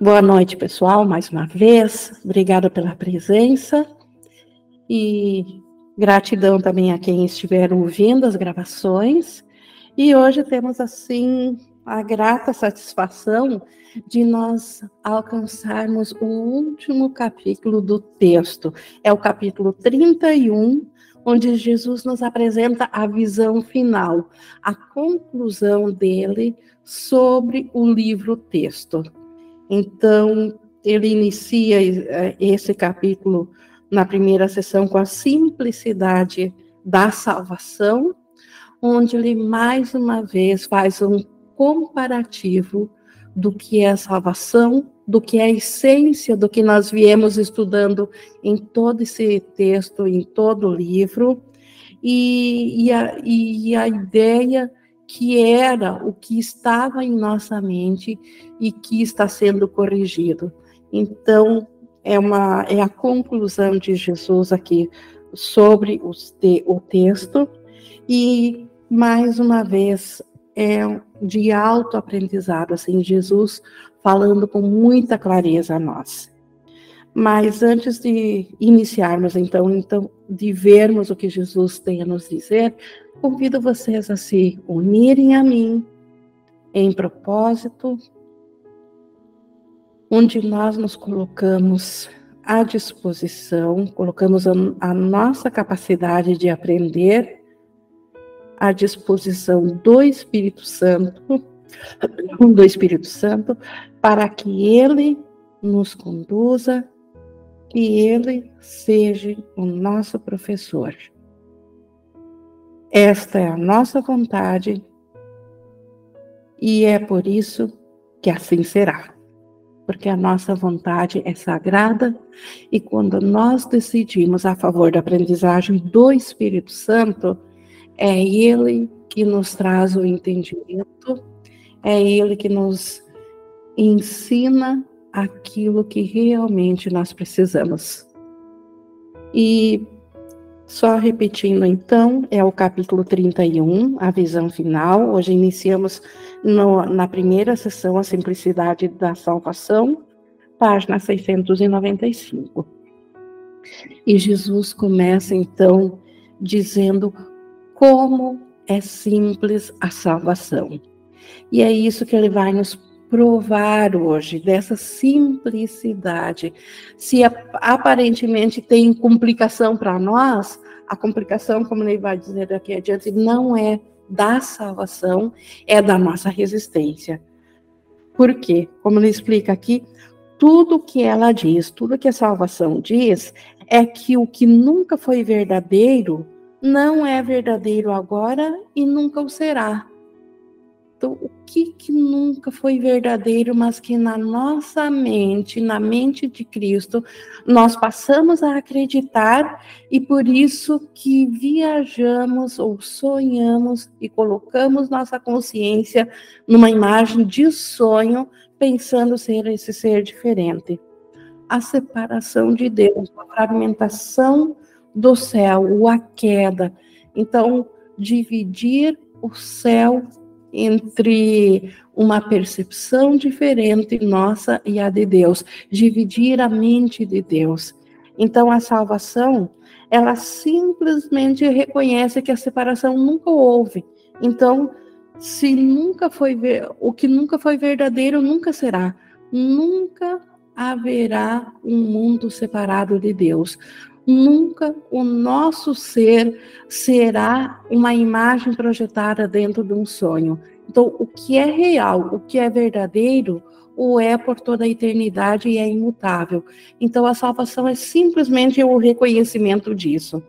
Boa noite, pessoal, mais uma vez. Obrigada pela presença e gratidão também a quem estiver ouvindo as gravações. E hoje temos, assim, a grata satisfação de nós alcançarmos o último capítulo do texto. É o capítulo 31, onde Jesus nos apresenta a visão final, a conclusão dele sobre o livro-texto. Então, ele inicia eh, esse capítulo na primeira sessão com a simplicidade da salvação, onde ele mais uma vez faz um comparativo do que é a salvação, do que é a essência do que nós viemos estudando em todo esse texto, em todo o livro, e, e, a, e a ideia que era o que estava em nossa mente e que está sendo corrigido. Então, é, uma, é a conclusão de Jesus aqui sobre te, o texto, e mais uma vez é de autoaprendizado, assim, Jesus falando com muita clareza a nós. Mas antes de iniciarmos, então, então, de vermos o que Jesus tem a nos dizer, convido vocês a se unirem a mim em propósito, onde nós nos colocamos à disposição, colocamos a, a nossa capacidade de aprender à disposição do Espírito Santo, do Espírito Santo, para que ele nos conduza, que ele seja o nosso professor. Esta é a nossa vontade e é por isso que assim será. Porque a nossa vontade é sagrada e quando nós decidimos a favor da aprendizagem do Espírito Santo, é Ele que nos traz o entendimento, é Ele que nos ensina aquilo que realmente nós precisamos. E só repetindo, então, é o capítulo 31, a visão final. Hoje iniciamos no, na primeira sessão, a simplicidade da salvação, página 695. E Jesus começa, então, dizendo como é simples a salvação. E é isso que ele vai nos provar hoje, dessa simplicidade. Se aparentemente tem complicação para nós, a complicação, como ele vai dizer daqui adiante, não é da salvação, é da nossa resistência. Por quê? Como ele explica aqui, tudo que ela diz, tudo que a salvação diz, é que o que nunca foi verdadeiro não é verdadeiro agora e nunca o será. Então, o que, que nunca foi verdadeiro, mas que na nossa mente, na mente de Cristo, nós passamos a acreditar e por isso que viajamos ou sonhamos e colocamos nossa consciência numa imagem de sonho, pensando ser esse ser diferente. A separação de Deus, a fragmentação do céu, a queda. Então, dividir o céu entre uma percepção diferente nossa e a de Deus, dividir a mente de Deus. Então a salvação, ela simplesmente reconhece que a separação nunca houve. Então, se nunca foi o que nunca foi verdadeiro, nunca será. Nunca haverá um mundo separado de Deus nunca o nosso ser será uma imagem projetada dentro de um sonho. Então, o que é real, o que é verdadeiro, o é por toda a eternidade e é imutável. Então, a salvação é simplesmente o reconhecimento disso.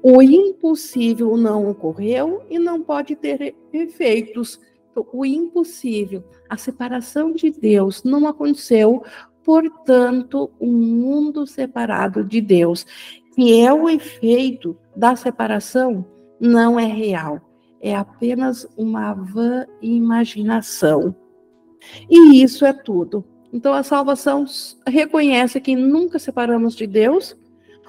O impossível não ocorreu e não pode ter efeitos. Então, o impossível, a separação de Deus não aconteceu portanto, um mundo separado de Deus, que é o efeito da separação, não é real, é apenas uma vã imaginação. E isso é tudo. Então, a salvação reconhece que nunca separamos de Deus,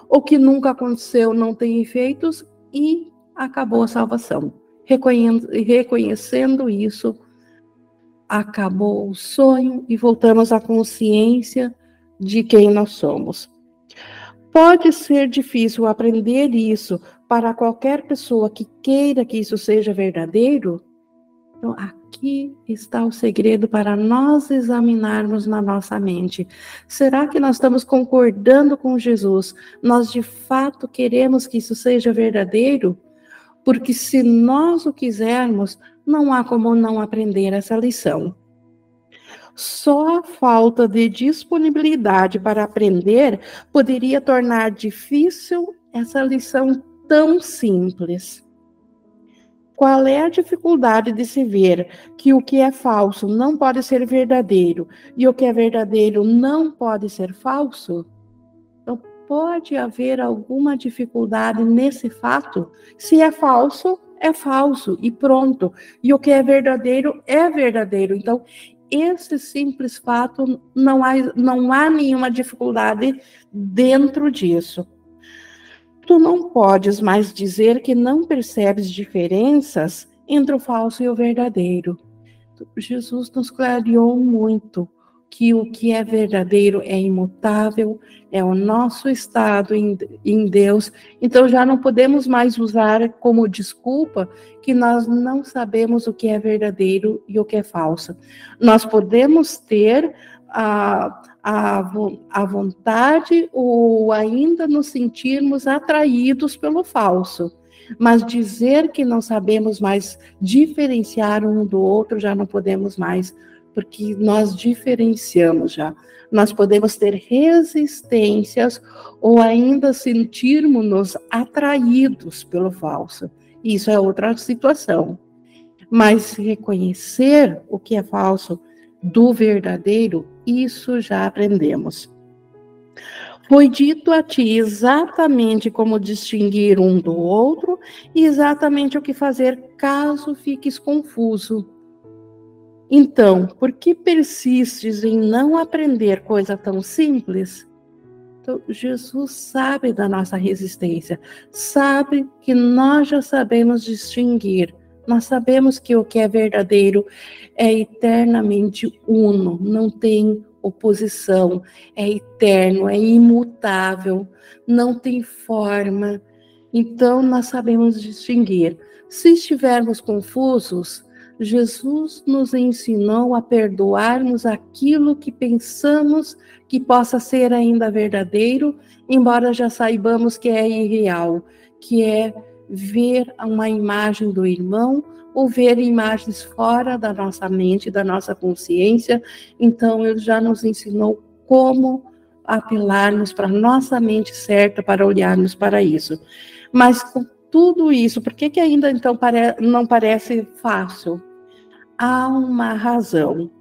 o que nunca aconteceu não tem efeitos e acabou a salvação. Reconhecendo isso, acabou o sonho e voltamos à consciência de quem nós somos. Pode ser difícil aprender isso para qualquer pessoa que queira que isso seja verdadeiro. Então, aqui está o segredo para nós examinarmos na nossa mente. Será que nós estamos concordando com Jesus? Nós de fato queremos que isso seja verdadeiro? Porque se nós o quisermos, não há como não aprender essa lição. Só a falta de disponibilidade para aprender poderia tornar difícil essa lição tão simples. Qual é a dificuldade de se ver que o que é falso não pode ser verdadeiro e o que é verdadeiro não pode ser falso? Pode haver alguma dificuldade nesse fato? Se é falso, é falso e pronto. E o que é verdadeiro é verdadeiro. Então, esse simples fato, não há, não há nenhuma dificuldade dentro disso. Tu não podes mais dizer que não percebes diferenças entre o falso e o verdadeiro. Jesus nos clareou muito que o que é verdadeiro é imutável, é o nosso estado em, em, Deus. Então já não podemos mais usar como desculpa que nós não sabemos o que é verdadeiro e o que é falso. Nós podemos ter a, a, a vontade ou ainda nos sentirmos atraídos pelo falso. Mas dizer que não sabemos mais diferenciar um do outro, já não podemos mais porque nós diferenciamos já. Nós podemos ter resistências ou ainda sentirmos-nos atraídos pelo falso. Isso é outra situação. Mas reconhecer o que é falso do verdadeiro, isso já aprendemos. Foi dito a ti exatamente como distinguir um do outro e exatamente o que fazer caso fiques confuso. Então, por que persistes em não aprender coisa tão simples? Então, Jesus sabe da nossa resistência, sabe que nós já sabemos distinguir, nós sabemos que o que é verdadeiro é eternamente uno, não tem oposição, é eterno, é imutável, não tem forma. Então, nós sabemos distinguir. Se estivermos confusos, Jesus nos ensinou a perdoarmos aquilo que pensamos que possa ser ainda verdadeiro, embora já saibamos que é irreal, que é ver uma imagem do irmão ou ver imagens fora da nossa mente, da nossa consciência. Então, ele já nos ensinou como apelarmos para nossa mente certa para olharmos para isso. Mas com tudo isso, por que, que ainda então não parece fácil? Há uma razão.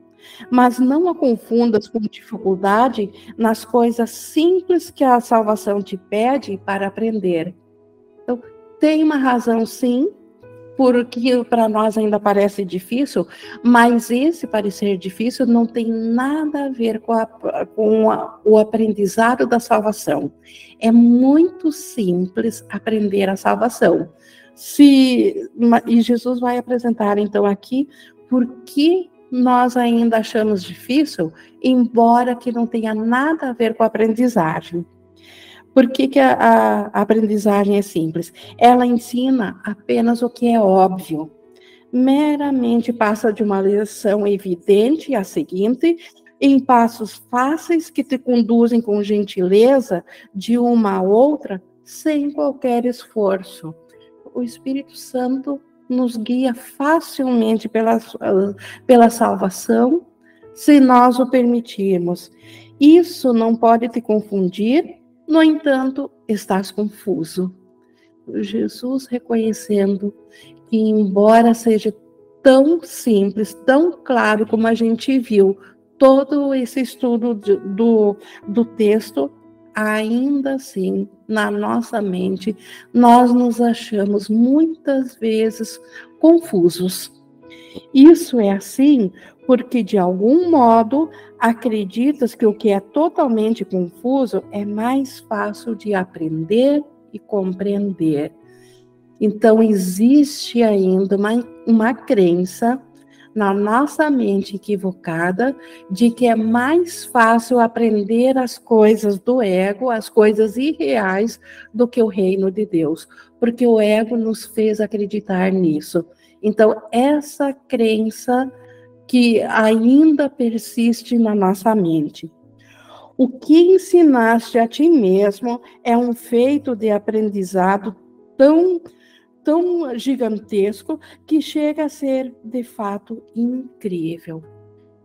Mas não a confundas com dificuldade nas coisas simples que a salvação te pede para aprender. Então, tem uma razão, sim, porque para nós ainda parece difícil, mas esse parecer difícil não tem nada a ver com, a, com a, o aprendizado da salvação. É muito simples aprender a salvação. Se, e Jesus vai apresentar então aqui por que nós ainda achamos difícil, embora que não tenha nada a ver com a aprendizagem. Por que, que a, a, aprendizagem é simples? Ela ensina apenas o que é óbvio. Meramente passa de uma lição evidente à seguinte, em passos fáceis que te conduzem com gentileza de uma a outra, sem qualquer esforço. O Espírito Santo nos guia facilmente pela, pela salvação, se nós o permitirmos. Isso não pode te confundir, no entanto, estás confuso. Jesus reconhecendo que, embora seja tão simples, tão claro como a gente viu, todo esse estudo do, do texto, ainda assim, na nossa mente, nós nos achamos muitas vezes confusos. Isso é assim porque, de algum modo, acreditas que o que é totalmente confuso é mais fácil de aprender e compreender. Então, existe ainda uma, uma crença na nossa mente equivocada de que é mais fácil aprender as coisas do ego, as coisas irreais, do que o reino de Deus, porque o ego nos fez acreditar nisso. Então, essa crença que ainda persiste na nossa mente. O que ensinaste a ti mesmo é um feito de aprendizado tão tão gigantesco que chega a ser de fato incrível.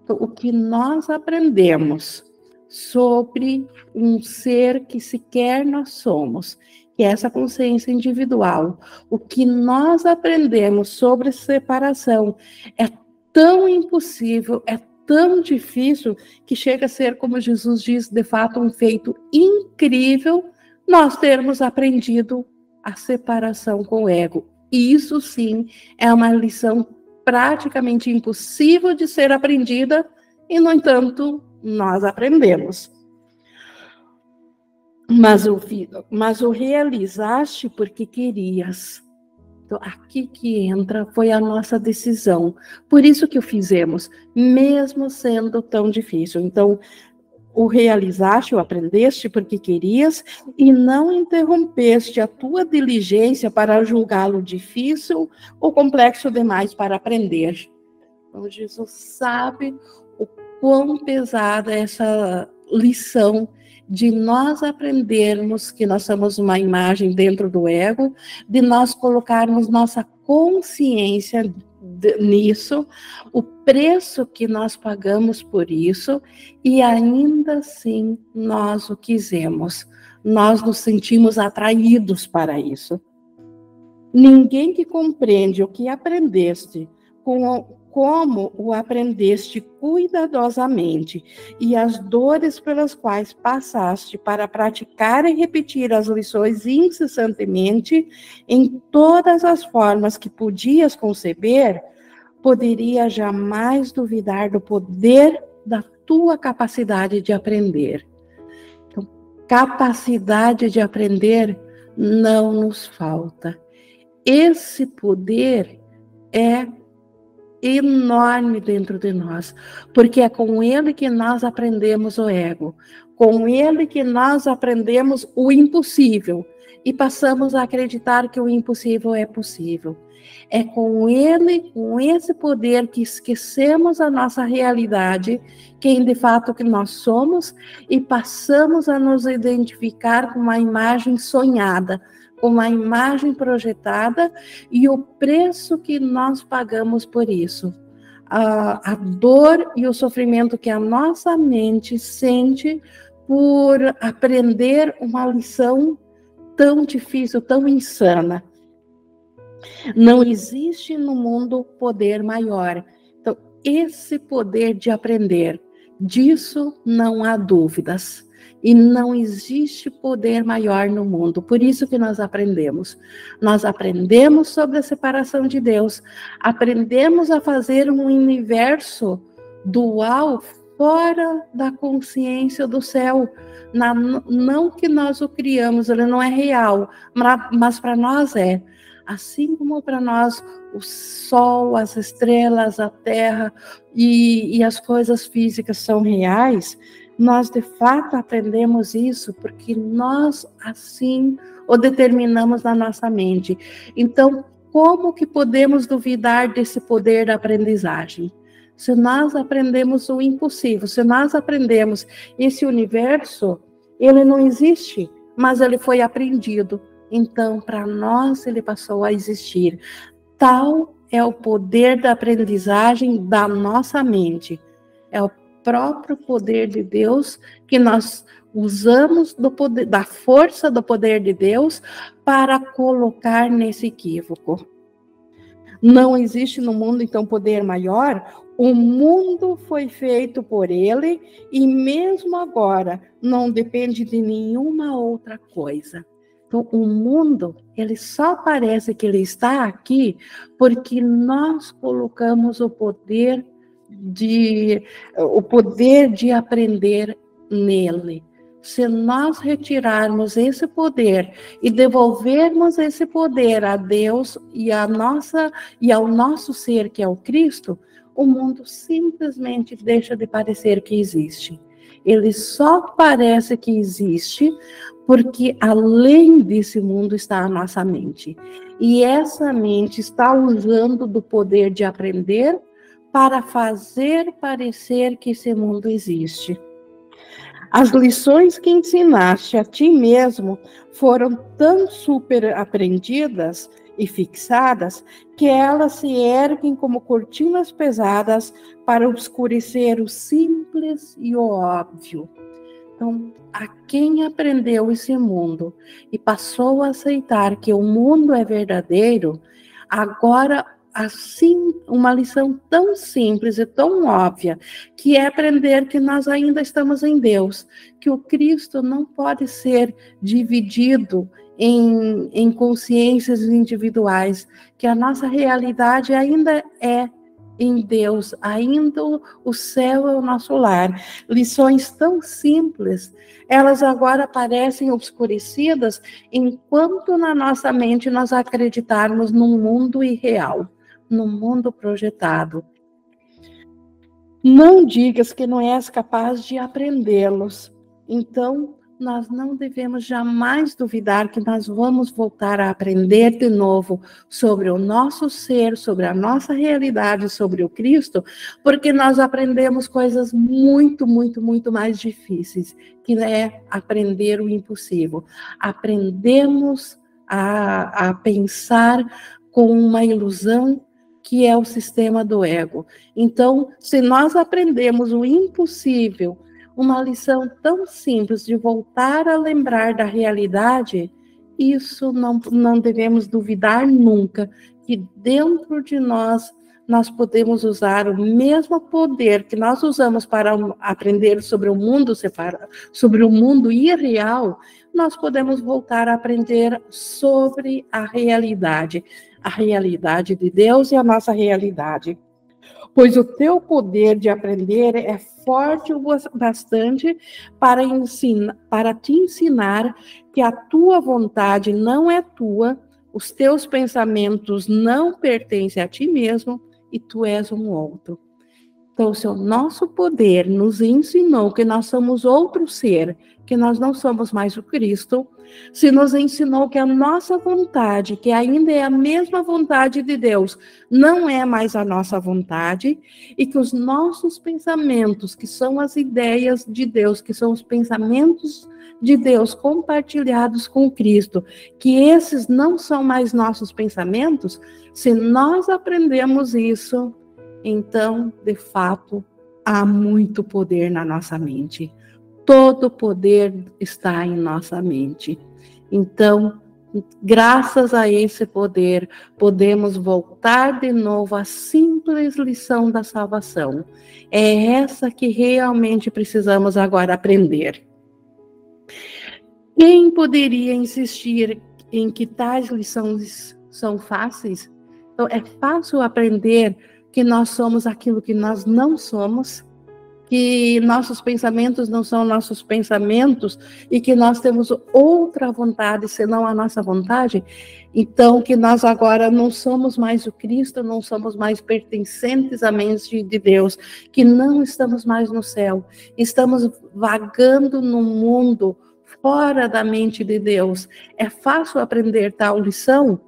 Então, o que nós aprendemos sobre um ser que sequer nós somos, que é essa consciência individual, o que nós aprendemos sobre separação é tão impossível, é tão difícil que chega a ser, como Jesus diz, de fato um feito incrível nós termos aprendido a separação com o ego. Isso sim é uma lição praticamente impossível de ser aprendida, e no entanto, nós aprendemos. Mas o, mas o realizaste porque querias. Então, aqui que entra foi a nossa decisão. Por isso que o fizemos, mesmo sendo tão difícil. Então, o realizaste, o aprendeste porque querias, e não interrompeste a tua diligência para julgá-lo difícil ou complexo demais para aprender. Então, Jesus sabe o quão pesada é essa lição de nós aprendermos que nós somos uma imagem dentro do ego, de nós colocarmos nossa consciência nisso, o preço que nós pagamos por isso, e ainda assim nós o quisemos. Nós nos sentimos atraídos para isso. Ninguém que compreende o que aprendeste com como o aprendeste cuidadosamente e as dores pelas quais passaste para praticar e repetir as lições incessantemente em todas as formas que podias conceber, poderia jamais duvidar do poder da tua capacidade de aprender. Então, capacidade de aprender não nos falta. Esse poder é enorme dentro de nós, porque é com ele que nós aprendemos o ego, com ele que nós aprendemos o impossível e passamos a acreditar que o impossível é possível. É com ele, com esse poder que esquecemos a nossa realidade, quem de fato que nós somos e passamos a nos identificar com uma imagem sonhada, uma imagem projetada e o preço que nós pagamos por isso. A, a dor e o sofrimento que a nossa mente sente por aprender uma lição tão difícil, tão insana. Não existe no mundo poder maior. Então, esse poder de aprender, disso não há dúvidas. E não existe poder maior no mundo. Por isso que nós aprendemos. Nós aprendemos sobre a separação de Deus. Aprendemos a fazer um universo dual fora da consciência do céu. Na, não que nós o criamos, ele não é real, mas para nós é. Assim como para nós o sol, as estrelas, a terra e, e as coisas físicas são reais, nós de fato aprendemos isso porque nós assim o determinamos na nossa mente. Então, como que podemos duvidar desse poder da aprendizagem? Se nós aprendemos o impossível, se nós aprendemos esse universo, ele não existe, mas ele foi aprendido. Então, para nós, ele passou a existir. Tal é o poder da aprendizagem da nossa mente. É o próprio poder de Deus que nós usamos poder, da força do poder de Deus para colocar nesse equívoco. Não existe no mundo então poder maior. O mundo foi feito por ele e mesmo agora não depende de nenhuma outra coisa. Então, o mundo, ele só parece que ele está aqui porque nós colocamos o poder de o poder de aprender nele. se nós retirarmos esse poder e devolvermos esse poder a Deus e a nossa e ao nosso ser que é o Cristo, o mundo simplesmente deixa de parecer que existe. Ele só parece que existe porque além desse mundo está a nossa mente. E essa mente está usando do poder de aprender para fazer parecer que esse mundo existe. As lições que ensinaste a ti mesmo foram tão super aprendidas e fixadas que elas se erguem como cortinas pesadas para obscurecer o simples e o óbvio. Então, a quem aprendeu esse mundo e passou a aceitar que o mundo é verdadeiro, agora assim uma lição tão simples e tão óbvia, que é aprender que nós ainda estamos em Deus, que o Cristo não pode ser dividido em, em consciências individuais, que a nossa realidade ainda é em Deus, ainda o céu é o nosso lar. Lições tão simples, elas agora parecem obscurecidas enquanto na nossa mente nós acreditarmos num mundo irreal no mundo projetado. Não digas que não és capaz de aprendê-los. Então, nós não devemos jamais duvidar que nós vamos voltar a aprender de novo sobre o nosso ser, sobre a nossa realidade, sobre o Cristo, porque nós aprendemos coisas muito, muito, muito mais difíceis, que é aprender o impossível. Aprendemos a, a pensar com uma ilusão que é o sistema do ego. Então, se nós aprendemos o impossível, uma lição tão simples de voltar a lembrar da realidade, isso não, não devemos duvidar nunca que dentro de nós nós podemos usar o mesmo poder que nós usamos para aprender sobre o mundo separado, sobre o mundo irreal, nós podemos voltar a aprender sobre a realidade a realidade de Deus e a nossa realidade. Pois o teu poder de aprender é forte o bastante para, ensinar, para te ensinar que a tua vontade não é tua, os teus pensamentos não pertencem a ti mesmo e tu és um outro. Então, se o nosso poder nos ensinou que nós somos outro ser, que nós não somos mais o Cristo, se nos ensinou que a nossa vontade, que ainda é a mesma vontade de Deus, não é mais a nossa vontade, e que os nossos pensamentos, que são as ideias de Deus, que são os pensamentos de Deus compartilhados com Cristo, que esses não são mais nossos pensamentos, se nós aprendemos isso, então, de fato, há muito poder na nossa mente. Todo poder está em nossa mente. Então, graças a esse poder, podemos voltar de novo à simples lição da salvação. É essa que realmente precisamos agora aprender. Quem poderia insistir em que tais lições são fáceis? Então, é fácil aprender que nós somos aquilo que nós não somos, que nossos pensamentos não são nossos pensamentos e que nós temos outra vontade senão a nossa vontade. Então, que nós agora não somos mais o Cristo, não somos mais pertencentes à mente de Deus, que não estamos mais no céu, estamos vagando no mundo fora da mente de Deus. É fácil aprender tal lição?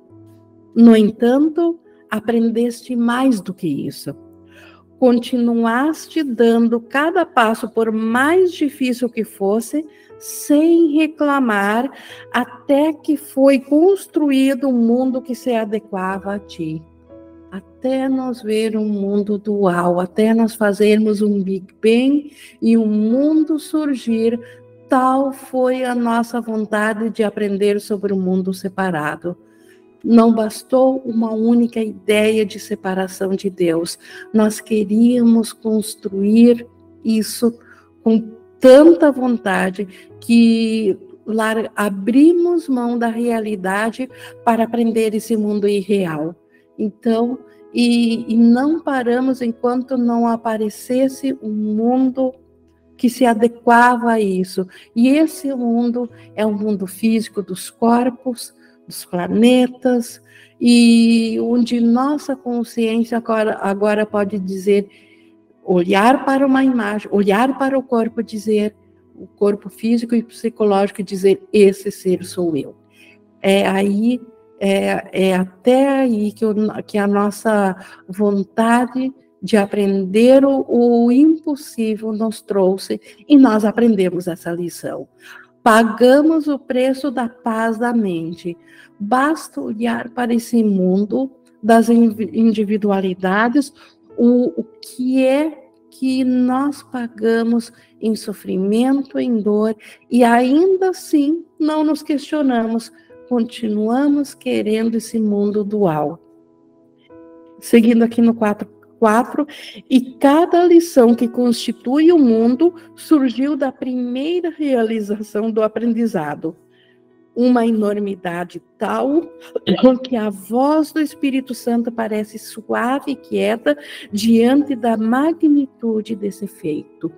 No entanto, aprendeste mais do que isso. Continuaste dando cada passo, por mais difícil que fosse, sem reclamar, até que foi construído um mundo que se adequava a ti. Até nós ver um mundo dual, até nós fazermos um Big Bang e um mundo surgir, tal foi a nossa vontade de aprender sobre o mundo separado. Não bastou uma única ideia de separação de Deus. Nós queríamos construir isso com tanta vontade que abrimos mão da realidade para aprender esse mundo irreal. Então, e, e não paramos enquanto não aparecesse um mundo que se adequava a isso. E esse mundo é um mundo físico dos corpos, dos planetas, e onde nossa consciência agora, agora pode dizer, olhar para uma imagem, olhar para o corpo, dizer, o corpo físico e psicológico, dizer, esse ser sou eu. É aí, é, é até aí que, o, que a nossa vontade de aprender o, o impossível nos trouxe e nós aprendemos essa lição. Pagamos o preço da paz da mente. Basta olhar para esse mundo das individualidades, o, o que é que nós pagamos em sofrimento, em dor, e ainda assim não nos questionamos, continuamos querendo esse mundo dual. Seguindo aqui no 4, 4, e cada lição que constitui o mundo surgiu da primeira realização do aprendizado. Uma enormidade tal que a voz do Espírito Santo parece suave e quieta diante da magnitude desse feito.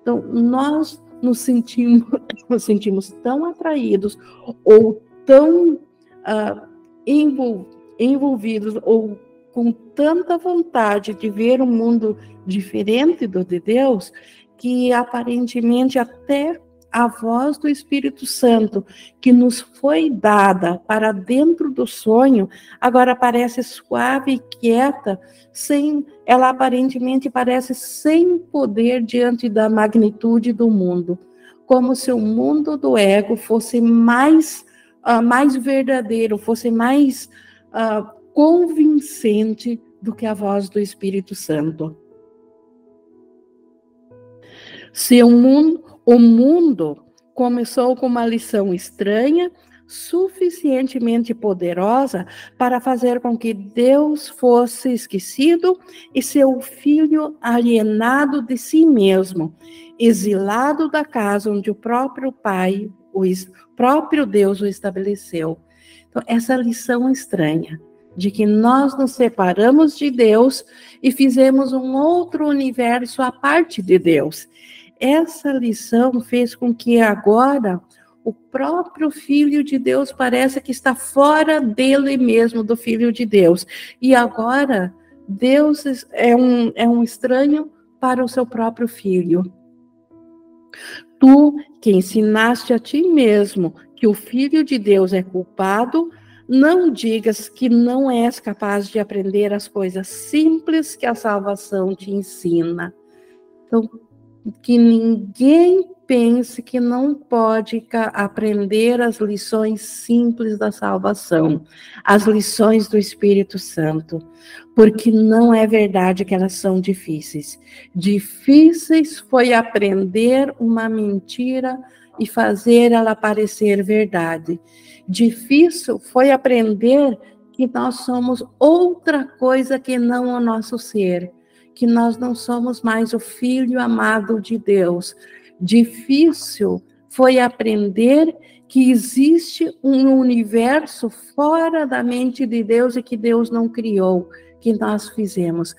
Então, nós nos sentimos, nos sentimos tão atraídos ou tão uh, envolvidos ou com tanta vontade de ver um mundo diferente do de Deus, que aparentemente até a voz do Espírito Santo, que nos foi dada para dentro do sonho, agora parece suave e quieta, sem, ela aparentemente parece sem poder diante da magnitude do mundo, como se o mundo do ego fosse mais, uh, mais verdadeiro, fosse mais uh, convincente do que a voz do Espírito Santo. Se o mundo, o mundo começou com uma lição estranha, suficientemente poderosa para fazer com que Deus fosse esquecido e seu filho alienado de si mesmo, exilado da casa onde o próprio Pai, o próprio Deus o estabeleceu. Então, essa lição estranha de que nós nos separamos de Deus e fizemos um outro universo à parte de Deus. Essa lição fez com que agora o próprio Filho de Deus pareça que está fora dele mesmo, do Filho de Deus. E agora Deus é um, é um estranho para o seu próprio filho. Tu, que ensinaste a ti mesmo que o Filho de Deus é culpado, não digas que não és capaz de aprender as coisas simples que a salvação te ensina. Então, que ninguém pense que não pode aprender as lições simples da salvação, as lições do Espírito Santo, porque não é verdade que elas são difíceis. Difíceis foi aprender uma mentira e fazer ela parecer verdade. Difícil foi aprender que nós somos outra coisa que não o nosso ser, que nós não somos mais o filho amado de Deus. Difícil foi aprender que existe um universo fora da mente de Deus e que Deus não criou, que nós fizemos.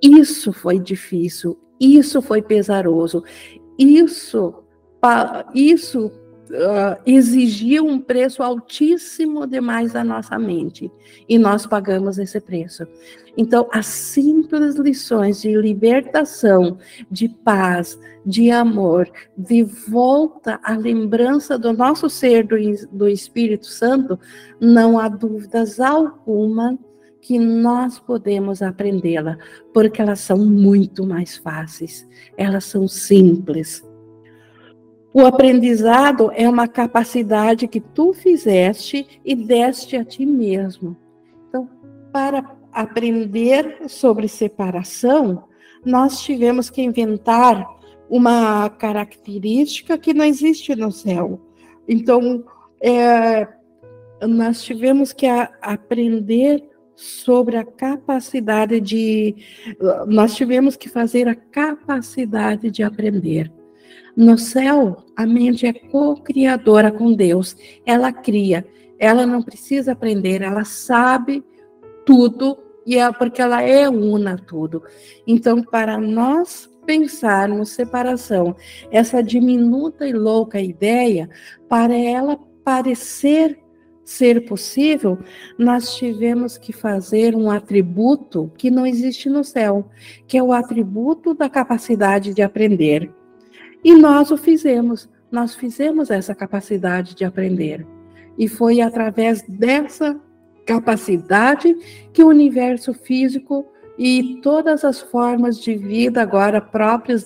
Isso foi difícil, isso foi pesaroso, isso, isso uh, exigia um preço altíssimo demais da nossa mente. E nós pagamos esse preço. Então, as simples lições de libertação, de paz, de amor, de volta à lembrança do nosso ser do, do Espírito Santo, não há dúvidas alguma que nós podemos aprendê-la, porque elas são muito mais fáceis, elas são simples. O aprendizado é uma capacidade que tu fizeste e deste a ti mesmo. Então, para aprender sobre separação, nós tivemos que inventar uma característica que não existe no céu. Então, é, nós tivemos que a, aprender sobre a capacidade de. Nós tivemos que fazer a capacidade de aprender. No céu, a mente é co-criadora com Deus. Ela cria. Ela não precisa aprender, ela sabe tudo e é porque ela é una tudo. Então, para nós pensarmos separação, essa diminuta e louca ideia, para ela parecer ser possível, nós tivemos que fazer um atributo que não existe no céu, que é o atributo da capacidade de aprender. E nós o fizemos, nós fizemos essa capacidade de aprender. E foi através dessa capacidade que o universo físico e todas as formas de vida agora próprias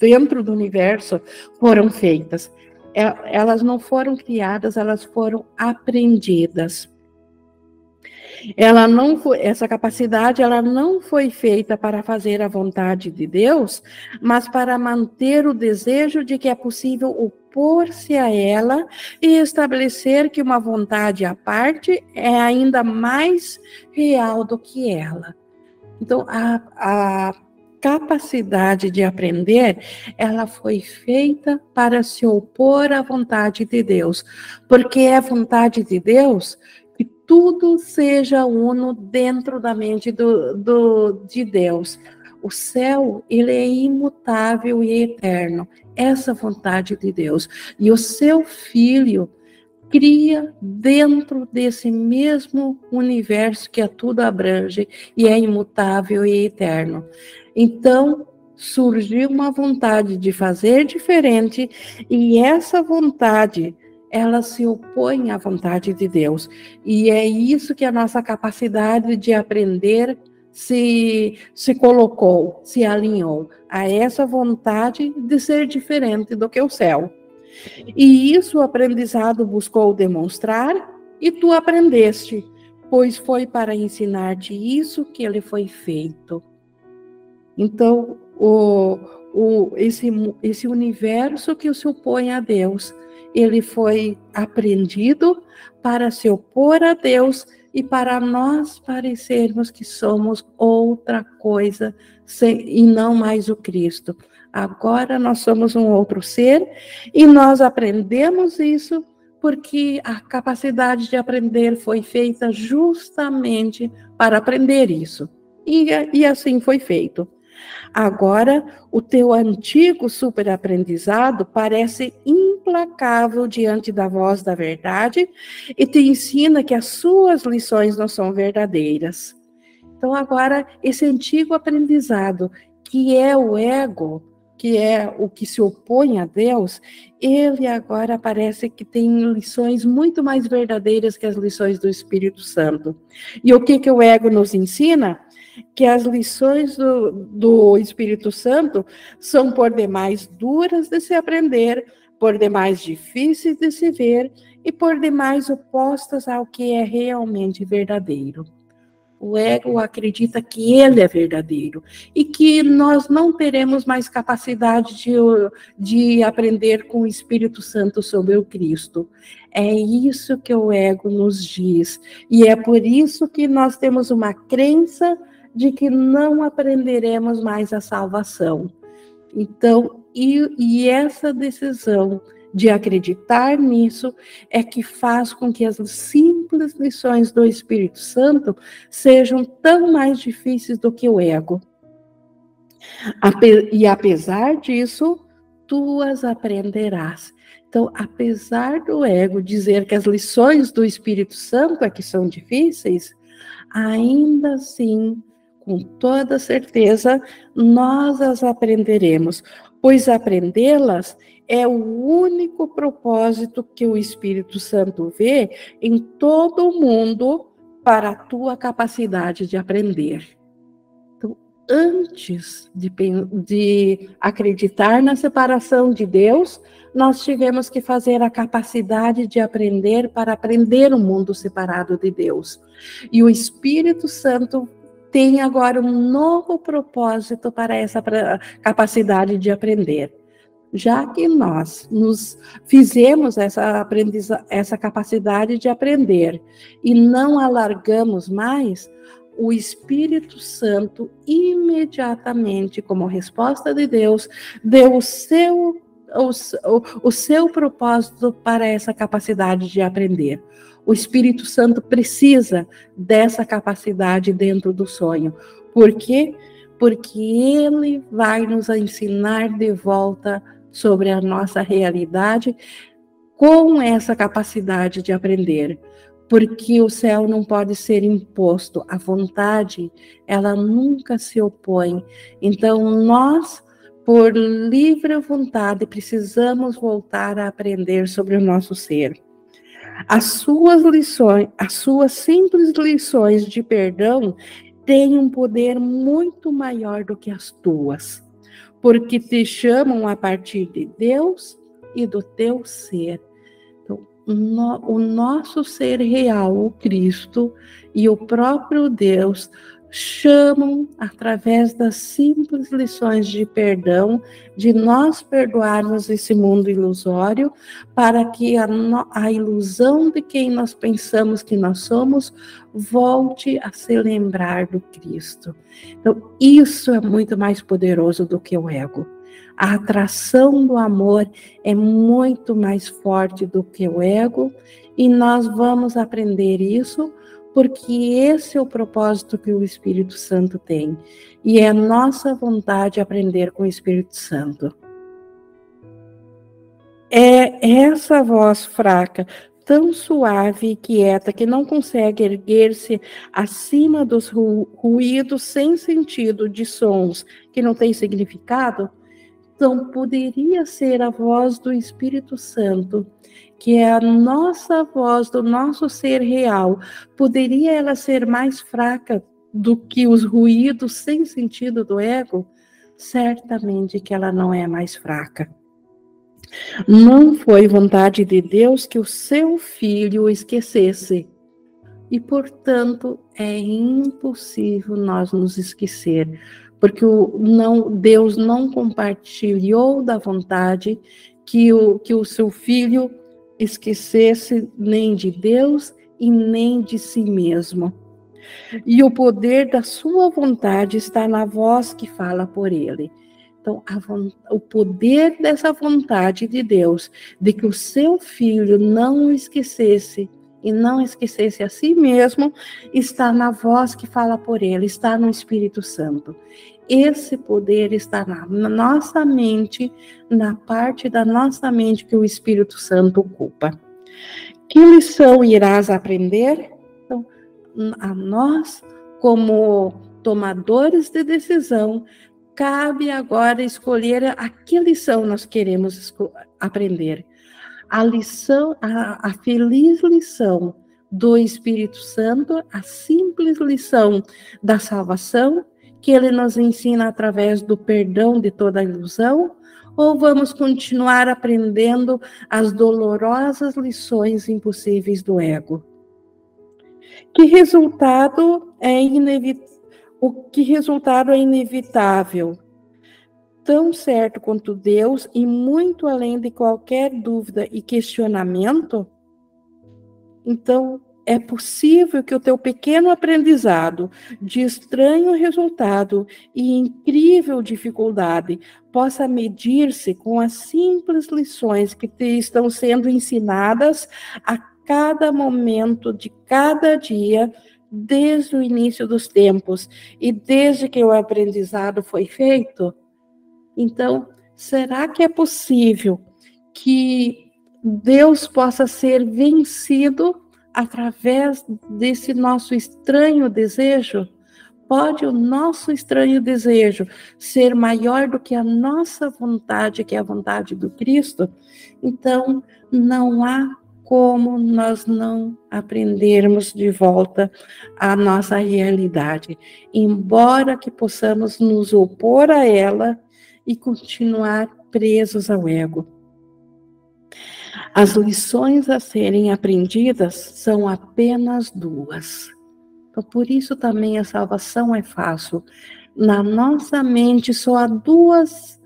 dentro, do universo foram feitas. É, elas não foram criadas, elas foram aprendidas. Ela não foi, essa capacidade ela não foi feita para fazer a vontade de Deus, mas para manter o desejo de que é possível opor-se a ela e estabelecer que uma vontade à parte é ainda mais real do que ela. Então, a, a capacidade de aprender, ela foi feita para se opor à vontade de Deus, porque é vontade de Deus tudo seja uno dentro da mente do, do, de Deus. O céu, ele é imutável e eterno. Essa vontade de Deus. E o seu filho, cria dentro desse mesmo universo que a tudo abrange e é imutável e eterno. Então, surgiu uma vontade de fazer diferente e essa vontade ela se opõe à vontade de Deus. E é isso que a nossa capacidade de aprender se, se colocou, se alinhou a essa vontade de ser diferente do que o céu. E isso o aprendizado buscou demonstrar, e tu aprendeste, pois foi para ensinar-te isso que ele foi feito. Então, o, o, esse, esse universo que se opõe a Deus, ele foi aprendido para se opor a Deus e para nós parecermos que somos outra coisa sem, e não mais o Cristo. Agora nós somos um outro ser e nós aprendemos isso porque a capacidade de aprender foi feita justamente para aprender isso. E, e assim foi feito. Agora, o teu antigo superaprendizado parece implacável diante da voz da verdade e te ensina que as suas lições não são verdadeiras. Então, agora, esse antigo aprendizado, que é o ego, que é o que se opõe a Deus, ele agora parece que tem lições muito mais verdadeiras que as lições do Espírito Santo. E o que, que o ego nos ensina? Que as lições do, do Espírito Santo são por demais duras de se aprender, por demais difíceis de se ver e por demais opostas ao que é realmente verdadeiro. O ego acredita que ele é verdadeiro e que nós não teremos mais capacidade de, de aprender com o Espírito Santo sobre o Cristo. É isso que o ego nos diz. E é por isso que nós temos uma crença de que não aprenderemos mais a salvação. Então, e, e essa decisão de acreditar nisso é que faz com que as simples lições do Espírito Santo sejam tão mais difíceis do que o ego. E apesar disso, tu as aprenderás. Então, apesar do ego dizer que as lições do Espírito Santo é que são difíceis, ainda assim, com toda certeza, nós as aprenderemos, pois aprendê-las é o único propósito que o Espírito Santo vê em todo o mundo para a tua capacidade de aprender. Então, antes de, de acreditar na separação de Deus, nós tivemos que fazer a capacidade de aprender para aprender o mundo separado de Deus. E o Espírito Santo tem agora um novo propósito para essa capacidade de aprender já que nós nos fizemos essa, essa capacidade de aprender e não alargamos mais, o Espírito Santo imediatamente, como resposta de Deus, deu o seu, o, o seu propósito para essa capacidade de aprender. O Espírito Santo precisa dessa capacidade dentro do sonho. Por quê? porque ele vai nos ensinar de volta sobre a nossa realidade com essa capacidade de aprender. Porque o céu não pode ser imposto, a vontade, ela nunca se opõe. Então, nós, por livre vontade, precisamos voltar a aprender sobre o nosso ser. As suas lições, as suas simples lições de perdão têm um poder muito maior do que as tuas, porque te chamam a partir de Deus e do teu ser. Então, no, o nosso ser real, o Cristo e o próprio Deus chamam, através das simples lições de perdão, de nós perdoarmos esse mundo ilusório, para que a, a, ilusão de quem nós pensamos que nós somos volte a se lembrar do Cristo. Então, isso é muito mais poderoso do que o ego. A atração do amor é muito mais forte do que o ego, e nós vamos aprender isso porque esse é o propósito que o Espírito Santo tem. E é nossa vontade aprender com o Espírito Santo. É essa voz fraca, tão suave e quieta, que não consegue erguer-se acima dos ru ruídos sem sentido de sons que não têm significado, então poderia ser a voz do Espírito Santo que é a nossa voz do nosso ser real, poderia ela ser mais fraca do que os ruídos sem sentido do ego? Certamente que ela não é mais fraca. Não foi vontade de Deus que o seu filho o esquecesse. E, portanto, é impossível nós nos esquecer, porque o, não, Deus não compartilhou da vontade que o, que o seu filho esquecesse nem de Deus e nem de si mesmo. E o poder da sua vontade está na voz que fala por ele. Então, a, o poder dessa vontade de Deus, de que o seu filho não o esquecesse e não esquecesse a si mesmo, está na voz que fala por ele, está no Espírito Santo. Esse poder está na nossa mente, na parte da nossa mente que o Espírito Santo ocupa. Que lição irás aprender? Então, a nós, como tomadores de decisão, cabe agora escolher a que lição nós queremos aprender. A lição, a, a feliz lição do Espírito Santo, a simples lição da salvação que ele nos ensina através do perdão de toda ilusão? Ou vamos continuar aprendendo as dolorosas lições impossíveis do ego? Que resultado é inevitável? O que resultado é inevitável? Tão certo quanto Deus e muito além de qualquer dúvida e questionamento? Então, é possível que o teu pequeno aprendizado, de estranho resultado e incrível dificuldade, possa medir-se com as simples lições que te estão sendo ensinadas a cada momento de cada dia, desde o início dos tempos e desde que o aprendizado foi feito? Então, será que é possível que Deus possa ser vencido através desse nosso estranho desejo, pode o nosso estranho desejo ser maior do que a nossa vontade, que é a vontade do Cristo? Então, não há como nós não aprendermos de volta a nossa realidade, embora que possamos nos opor a ela e continuar presos ao ego. As lições a serem aprendidas são apenas duas. Então, por isso também a salvação é fácil. Na nossa mente só há duas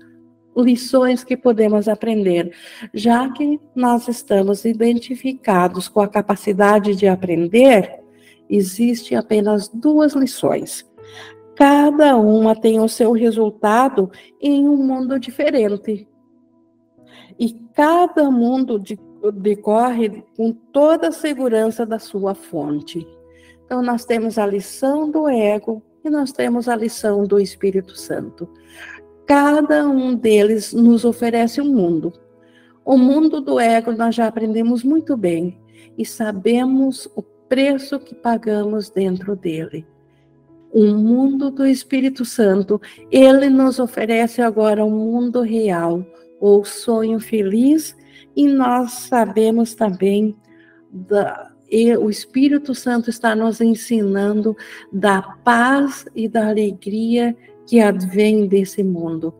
lições que podemos aprender, já que nós estamos identificados com a capacidade de aprender, existem apenas duas lições. Cada uma tem o seu resultado em um mundo diferente. E cada mundo de, decorre com toda a segurança da sua fonte. Então, nós temos a lição do ego e nós temos a lição do Espírito Santo. Cada um deles nos oferece um mundo. O mundo do ego nós já aprendemos muito bem e sabemos o preço que pagamos dentro dele. O mundo do Espírito Santo, ele nos oferece agora um mundo real, ou sonho feliz, e nós sabemos também da, e o Espírito Santo está nos ensinando da paz e da alegria que advém desse mundo.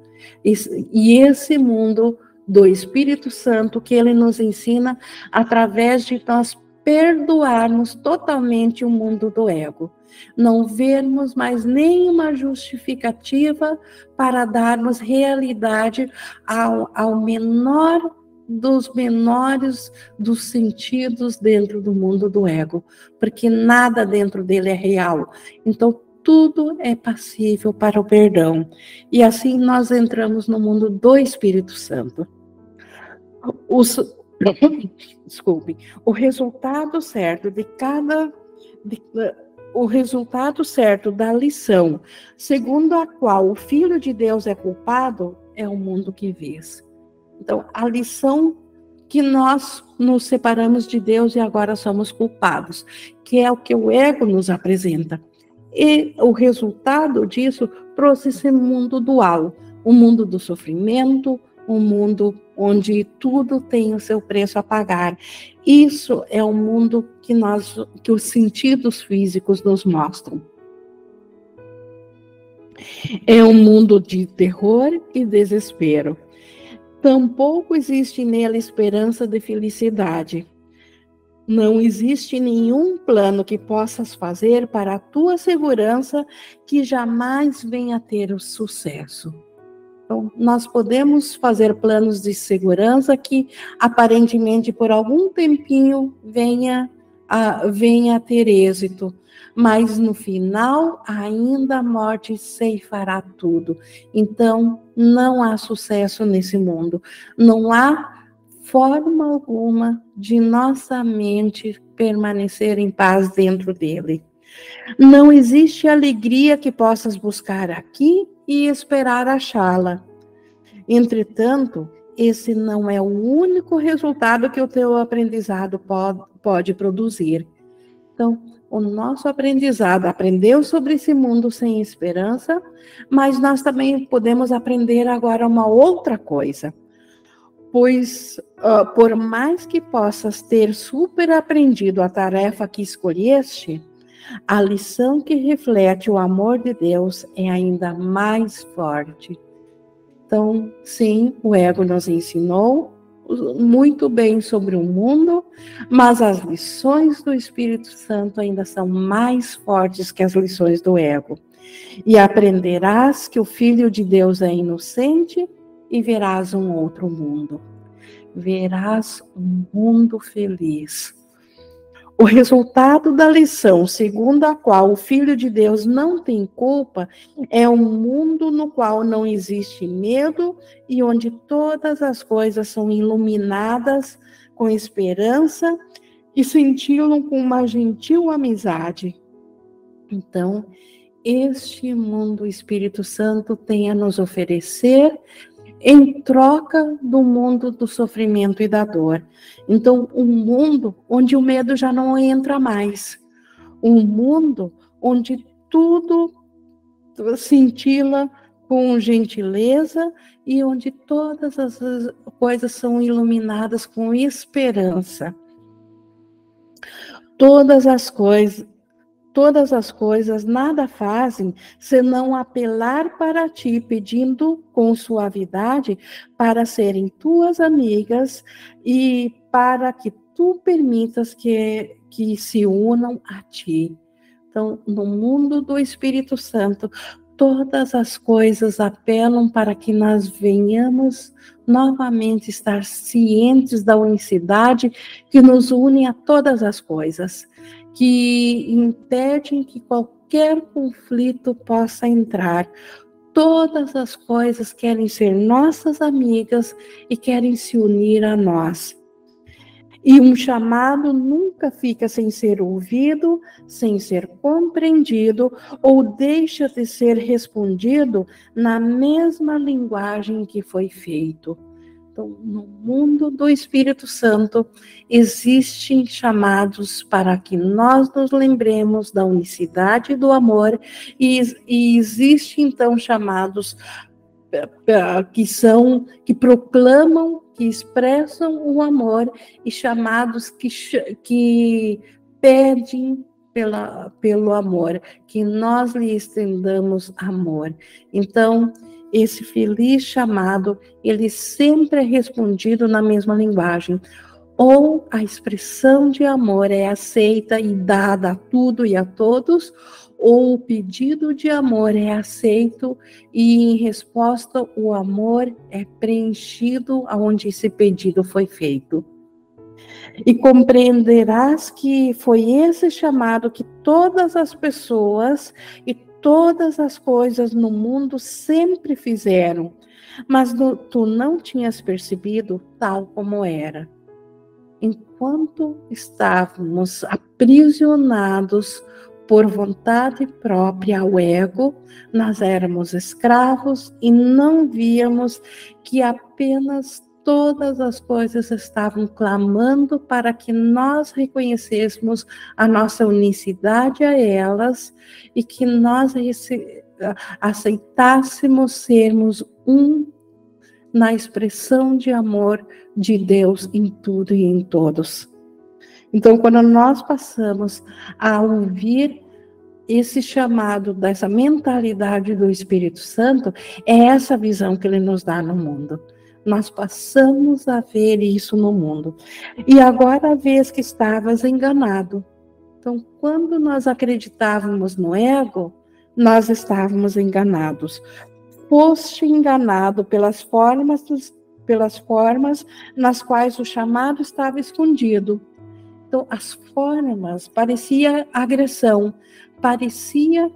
E, e esse mundo do Espírito Santo que ele nos ensina através de nós perdoarmos totalmente o mundo do ego. Não vermos mais nenhuma justificativa para darmos realidade ao, ao menor dos menores dos sentidos dentro do mundo do ego, porque nada dentro dele é real. Então, tudo é passível para o perdão. E assim nós entramos no mundo do Espírito Santo. Os, desculpe, o resultado certo de cada. De, o resultado certo da lição, segundo a qual o Filho de Deus é culpado, é o mundo que vês. Então, a lição que nós nos separamos de Deus e agora somos culpados, que é o que o ego nos apresenta. E o resultado disso trouxe esse mundo dual, o um mundo do sofrimento, um mundo onde tudo tem o seu preço a pagar. Isso é o mundo que nós que os sentidos físicos nos mostram. É um mundo de terror e desespero. Tampouco existe nele esperança de felicidade. Não existe nenhum plano que possas fazer para a tua segurança que jamais venha a ter o sucesso. Então, nós podemos fazer planos de segurança que aparentemente por algum tempinho venha a, venha a ter êxito, mas no final ainda a morte ceifará tudo. Então, não há sucesso nesse mundo. Não há forma alguma de nossa mente permanecer em paz dentro dele. Não existe alegria que possas buscar aqui e esperar achá-la. Entretanto, esse não é o único resultado que o teu aprendizado pode, produzir. Então, o nosso aprendizado aprendeu sobre esse mundo sem esperança, mas nós também podemos aprender agora uma outra coisa. Pois, uh, por mais que possas ter super aprendido a tarefa que escolheste, a lição que reflete o amor de Deus é ainda mais forte. Então, sim, o ego nos ensinou muito bem sobre o mundo, mas as lições do Espírito Santo ainda são mais fortes que as lições do ego. E aprenderás que o Filho de Deus é inocente e verás um outro mundo. Verás um mundo feliz o resultado da lição, segundo a qual o Filho de Deus não tem culpa, é um mundo no qual não existe medo e onde todas as coisas são iluminadas com esperança e cintilam com uma gentil amizade. Então, este mundo o Espírito Santo tem a nos oferecer em troca do mundo do sofrimento e da dor. Então, um mundo onde o medo já não entra mais. Um mundo onde tudo cintila com gentileza e onde todas as coisas são iluminadas com esperança. Todas as coisas, Todas as coisas nada fazem senão apelar para ti, pedindo com suavidade para serem tuas amigas e para que tu permitas que, que se unam a ti. Então, no mundo do Espírito Santo, todas as coisas apelam para que nós venhamos novamente estar cientes da unicidade que nos une a todas as coisas que impedem que qualquer conflito possa entrar. Todas as coisas querem ser nossas amigas e querem se unir a nós. E um chamado nunca fica sem ser ouvido, sem ser compreendido ou deixa de ser respondido na mesma linguagem que foi feito. Então, no mundo do Espírito Santo, existem chamados para que nós nos lembremos da unicidade do amor, e, e existem então chamados eh, eh, que são, que proclamam que expressam o amor e chamados que, que pedem pela, pelo amor, que nós lhe estendamos amor. Então, esse feliz chamado, ele sempre é respondido na mesma linguagem. Ou a expressão de amor é aceita e dada a tudo e a todos, ou o pedido de amor é aceito e em resposta o amor é preenchido aonde esse pedido foi feito. E compreenderás que foi esse chamado que todas as pessoas e todas as coisas no mundo sempre fizeram, mas tu não tinhas percebido tal como era. Enquanto estávamos aprisionados por vontade própria ao ego, nós éramos escravos e não víamos que apenas todas as coisas estavam clamando para que nós reconhecêssemos a nossa unicidade a elas e que nós aceitássemos sermos um na expressão de amor de Deus em tudo e em todos. Então, quando nós passamos a ouvir esse chamado dessa mentalidade do Espírito Santo, é essa visão que ele nos dá no mundo. Nós passamos a ver isso no mundo. E agora vez que estavas enganado. Então, quando nós acreditávamos no ego, nós estávamos enganados. Foste enganado pelas formas, pelas formas nas quais o chamado estava escondido. Então, as formas parecia agressão, parecia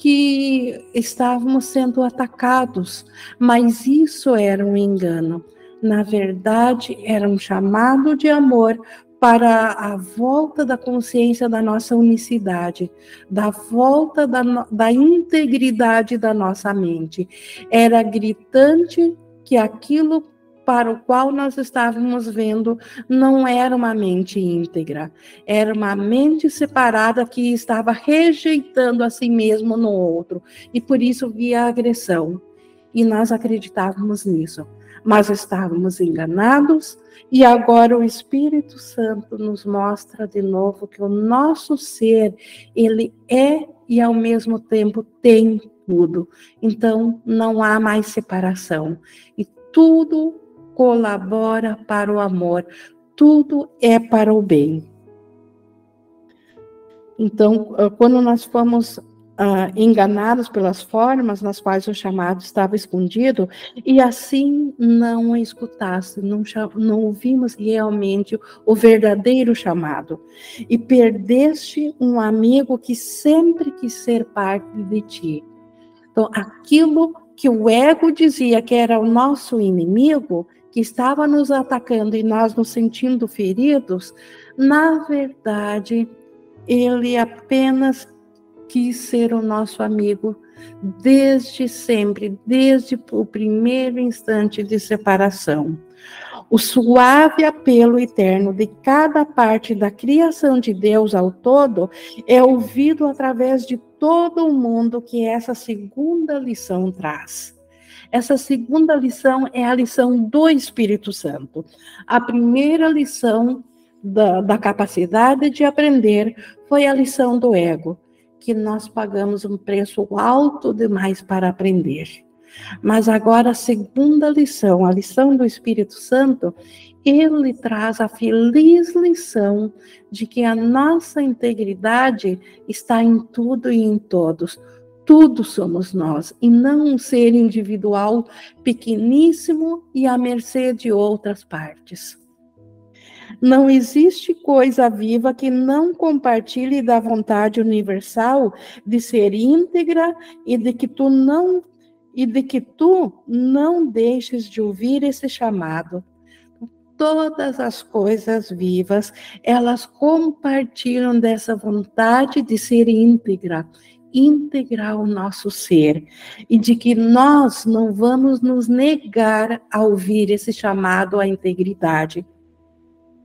que estávamos sendo atacados, mas isso era um engano. Na verdade, era um chamado de amor para a volta da consciência da nossa unicidade, da volta da, da integridade da nossa mente. Era gritante que aquilo para o qual nós estávamos vendo não era uma mente íntegra, era uma mente separada que estava rejeitando a si mesmo no outro e por isso via agressão. E nós acreditávamos nisso, mas estávamos enganados e agora o Espírito Santo nos mostra de novo que o nosso ser, ele é e ao mesmo tempo tem tudo. Então não há mais separação. E tudo colabora para o amor, tudo é para o bem. Então, ah, quando nós fomos ah, enganados pelas formas nas quais o chamado estava escondido, e assim não escutasse, não, não ouvimos realmente o verdadeiro chamado, e perdeste um amigo que sempre quis ser parte de ti. Então, aquilo que o ego dizia que era o nosso inimigo, que estava nos atacando e nós nos sentindo feridos, na verdade, ele apenas quis ser o nosso amigo desde sempre, desde o primeiro instante de separação. O suave apelo eterno de cada parte da criação de Deus ao todo é ouvido através de todo o mundo que essa segunda lição traz. Essa segunda lição é a lição do Espírito Santo. A primeira lição da, da capacidade de aprender foi a lição do ego, que nós pagamos um preço alto demais para aprender. Mas agora a segunda lição, a lição do Espírito Santo, ele traz a feliz lição de que a nossa integridade está em tudo e em todos tudo somos nós, e não um ser individual pequeníssimo e à mercê de outras partes. Não existe coisa viva que não compartilhe da vontade universal de ser íntegra e de que tu não e de que tu não deixes de ouvir esse chamado. todas as coisas vivas, elas compartilham dessa vontade de ser íntegra, integrar o nosso ser e de que nós não vamos nos negar a ouvir esse chamado à integridade.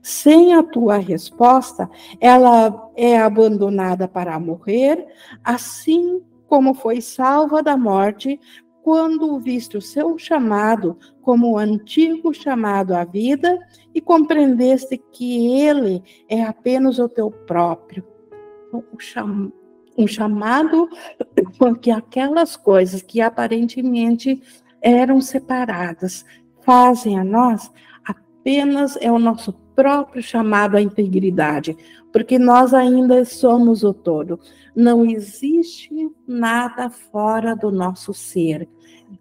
Sem a tua resposta, ela é abandonada para morrer, assim como foi salva da morte quando viste o seu chamado como o antigo chamado à vida e compreendeste que ele é apenas o teu próprio. O cham um chamado porque aquelas coisas que aparentemente eram separadas fazem a nós apenas é o nosso próprio chamado à integridade, porque nós ainda somos o todo. Não existe nada fora do nosso ser.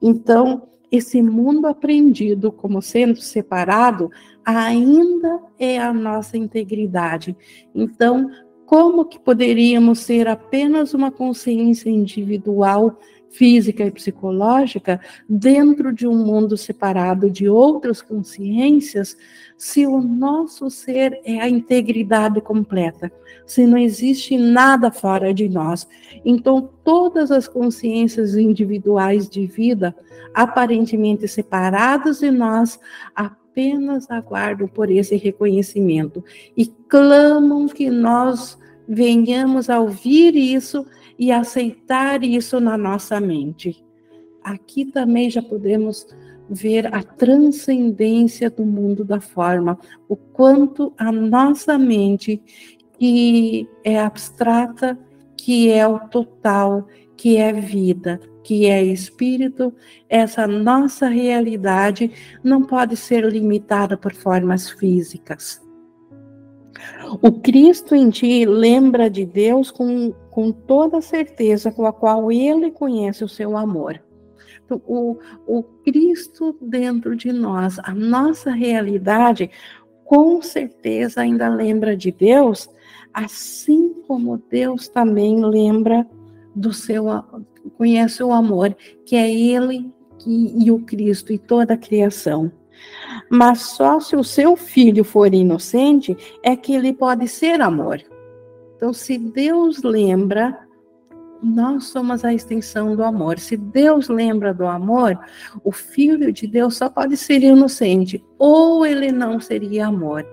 Então, esse mundo aprendido como sendo separado ainda é a nossa integridade. Então, como que poderíamos ser apenas uma consciência individual, física e psicológica dentro de um mundo separado de outras consciências, se o nosso ser é a integridade completa, se não existe nada fora de nós? Então, todas as consciências individuais de vida, aparentemente separadas de nós, apenas aguardam por esse reconhecimento e clamam que nós venhamos a ouvir isso e aceitar isso na nossa mente. Aqui também já podemos ver a transcendência do mundo da forma, o quanto a nossa mente, que é abstrata, que é o total, que é vida, que é espírito, essa nossa realidade não pode ser limitada por formas físicas. O Cristo em ti lembra de Deus com, com toda a certeza com a qual ele conhece o seu amor. Então, o, o Cristo dentro de nós, a nossa realidade, com certeza ainda lembra de Deus, assim como Deus também lembra do seu conhece o amor, que é ele e, e o Cristo e toda a criação. Mas só se o seu filho for inocente é que ele pode ser amor. Então, se Deus lembra, nós somos a extensão do amor. Se Deus lembra do amor, o filho de Deus só pode ser inocente, ou ele não seria amor.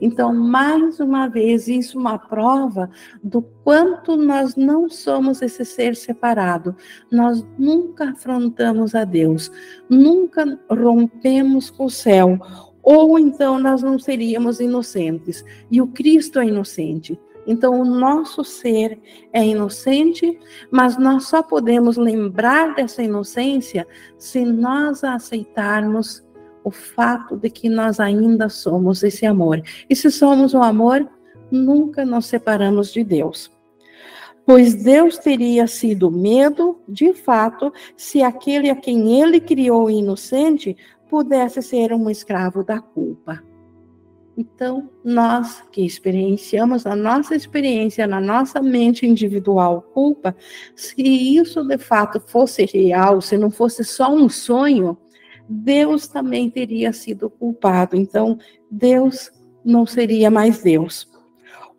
Então, mais uma vez, isso é uma prova do quanto nós não somos esse ser separado. Nós nunca afrontamos a Deus, nunca rompemos com o céu, ou então nós não seríamos inocentes. E o Cristo é inocente. Então, o nosso ser é inocente, mas nós só podemos lembrar dessa inocência se nós a aceitarmos o fato de que nós ainda somos esse amor. E se somos o amor, nunca nos separamos de Deus. Pois Deus teria sido medo, de fato, se aquele a quem ele criou inocente pudesse ser um escravo da culpa. Então, nós que experienciamos a nossa experiência, na nossa mente individual culpa, se isso de fato fosse real, se não fosse só um sonho, Deus também teria sido culpado. Então, Deus não seria mais Deus.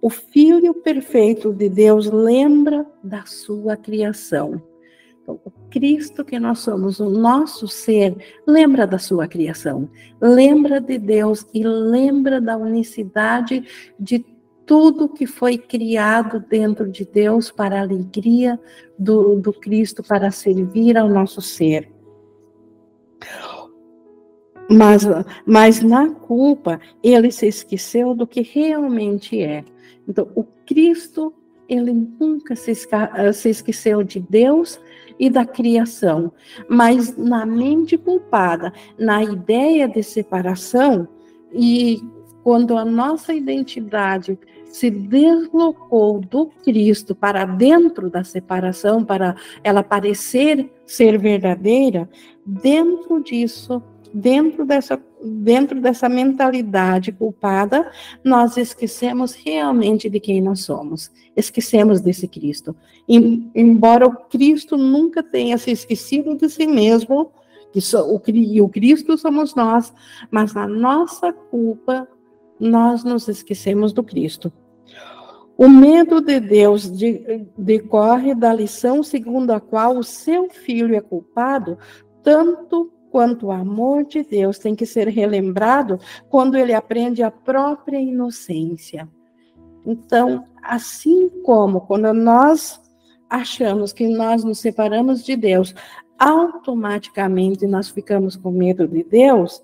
O Filho perfeito de Deus lembra da sua criação. Então, o Cristo que nós somos, o nosso ser, lembra da sua criação, lembra de Deus e lembra da unicidade de tudo que foi criado dentro de Deus para a alegria do, do Cristo, para servir ao nosso ser. Mas, mas na culpa, ele se esqueceu do que realmente é. Então, o Cristo, ele nunca se, se esqueceu de Deus e da criação, mas na mente culpada, na ideia de separação, e quando a nossa identidade se deslocou do Cristo para dentro da separação, para ela parecer ser verdadeira, dentro disso dentro dessa, dentro dessa mentalidade culpada, nós esquecemos realmente de quem nós somos. Esquecemos desse Cristo. E, embora o Cristo nunca tenha se esquecido de si mesmo, que so, o, e o Cristo somos nós, mas na nossa culpa nós nos esquecemos do Cristo. O medo de Deus de, decorre da lição segundo a qual o seu filho é culpado, tanto quanto o amor de Deus tem que ser relembrado quando ele aprende a própria inocência. Então, assim como quando nós achamos que nós nos separamos de Deus, automaticamente nós ficamos com medo de Deus,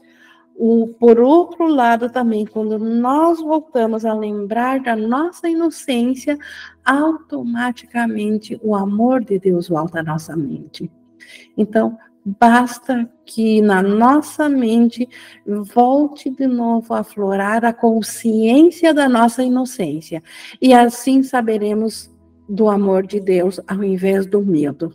o, por outro lado, também, quando nós voltamos a lembrar da nossa inocência, automaticamente o amor de Deus volta à nossa mente. Então, basta que na nossa mente volte de novo a aflorar a consciência da nossa inocência, e assim saberemos do amor de Deus ao invés do medo.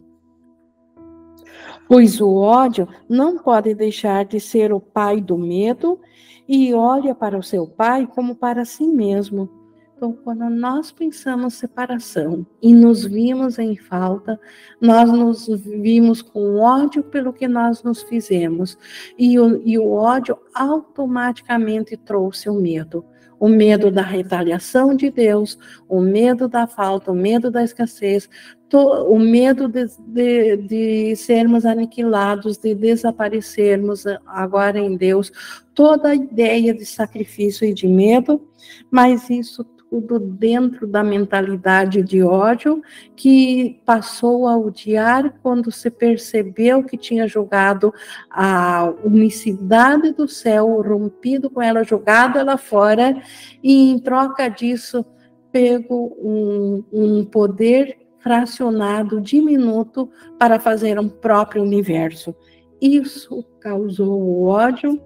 Pois o ódio não pode deixar de ser o pai do medo e olha para o seu pai como para si mesmo. Então, quando nós pensamos separação e nos vimos em falta, nós nos vimos com ódio pelo que nós nos fizemos. E o, e o ódio automaticamente trouxe o medo o medo da retaliação de Deus, o medo da falta, o medo da escassez, o medo de, de, de, sermos aniquilados, de desaparecermos agora em Deus, toda a ideia de sacrifício e de medo, mas isso tudo dentro da mentalidade de ódio que passou a odiar quando se percebeu que tinha jogado a unicidade do céu, rompido com ela, jogado ela fora, e em troca disso pego um, um poder fracionado, diminuto, para fazer um próprio universo. Isso causou o ódio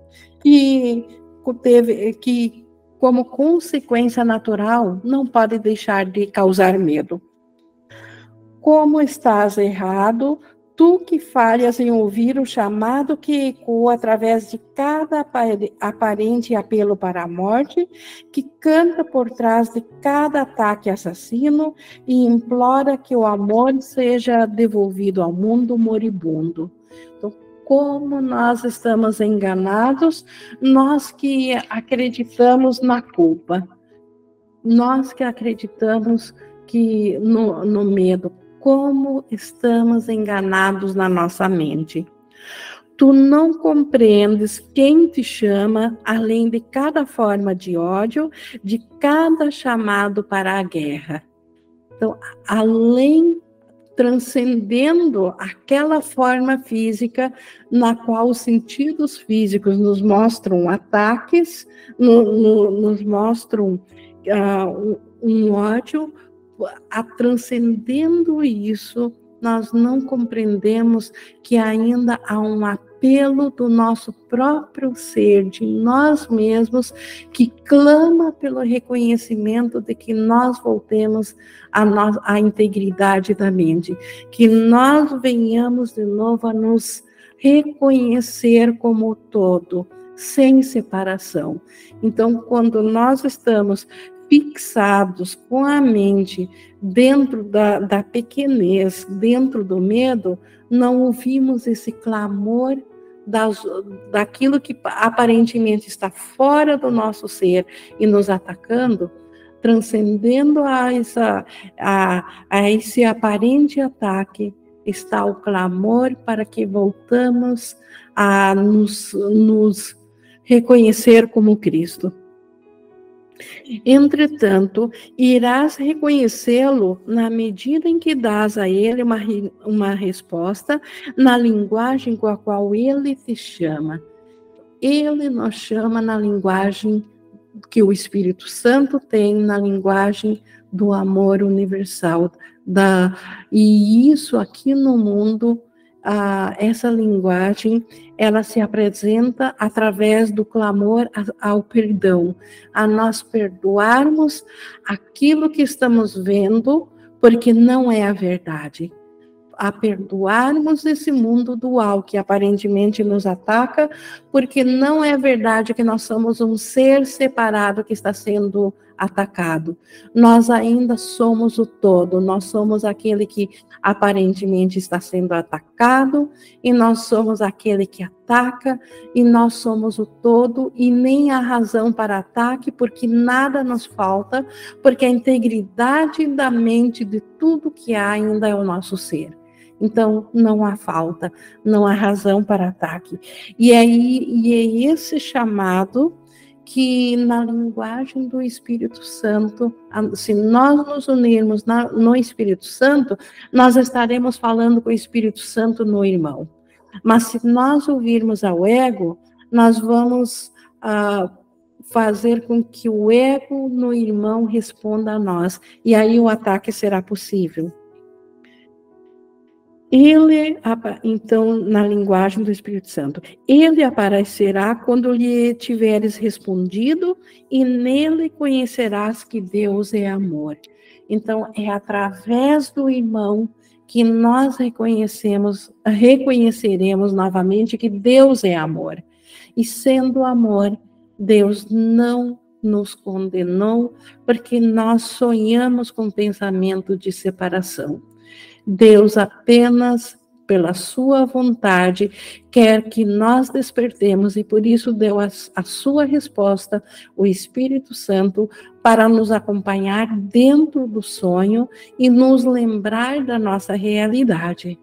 e teve que como consequência natural, não pode deixar de causar medo. Como estás errado, tu que falhas em ouvir o chamado que ecoa através de cada aparente apelo para a morte, que canta por trás de cada ataque assassino e implora que o amor seja devolvido ao mundo moribundo. Então, como nós estamos enganados, nós que acreditamos na culpa, nós que acreditamos que no, no medo, como estamos enganados na nossa mente. Tu não compreendes quem te chama, além de cada forma de ódio, de cada chamado para a guerra. Então, além transcendendo aquela forma física na qual os sentidos físicos nos mostram ataques, no, no, nos mostram uh, um ódio, a transcendendo isso, nós não compreendemos que ainda há um apelo do nosso próprio ser, de nós mesmos, que clama pelo reconhecimento de que nós voltemos à, à integridade da mente, que nós venhamos de novo a nos reconhecer como todo, sem separação. Então, quando nós estamos fixados com a mente dentro da, da pequenez, dentro do medo, não ouvimos esse clamor das, daquilo que aparentemente está fora do nosso ser e nos atacando, transcendendo a, essa, a, a esse aparente ataque, está o clamor para que voltamos a nos, nos reconhecer como Cristo. Entretanto, irás reconhecê-lo na medida em que dás a ele uma, uma resposta na linguagem com a qual ele te chama. Ele nos chama na linguagem que o Espírito Santo tem, na linguagem do amor universal. Da, e isso aqui no mundo ah, essa linguagem ela se apresenta através do clamor ao perdão, a nós perdoarmos aquilo que estamos vendo, porque não é a verdade. A perdoarmos esse mundo dual que aparentemente nos ataca, porque não é verdade que nós somos um ser separado que está sendo atacado. Nós ainda somos o todo, nós somos aquele que aparentemente está sendo atacado, e nós somos aquele que ataca, e nós somos o todo, e nem há razão para ataque, porque nada nos falta, porque a integridade da mente de tudo que há ainda é o nosso ser. Então, não há falta, não há razão para ataque. E, aí, e é esse chamado que na linguagem do Espírito Santo, se nós nos unirmos na, no Espírito Santo, nós estaremos falando com o Espírito Santo no irmão. Mas se nós ouvirmos ao ego, nós vamos ah, fazer com que o ego no irmão responda a nós, e aí o ataque será possível. Ele, então, na linguagem do Espírito Santo, ele aparecerá quando lhe tiveres respondido, e nele conhecerás que Deus é amor. Então, é através do irmão que nós reconhecemos, reconheceremos novamente que Deus é amor. E sendo amor, Deus não nos condenou, porque nós sonhamos com pensamento de separação. Deus apenas pela sua vontade, quer que nós despertemos e por isso deu a, a, sua resposta, o Espírito Santo, para nos acompanhar dentro do sonho e nos lembrar da nossa realidade.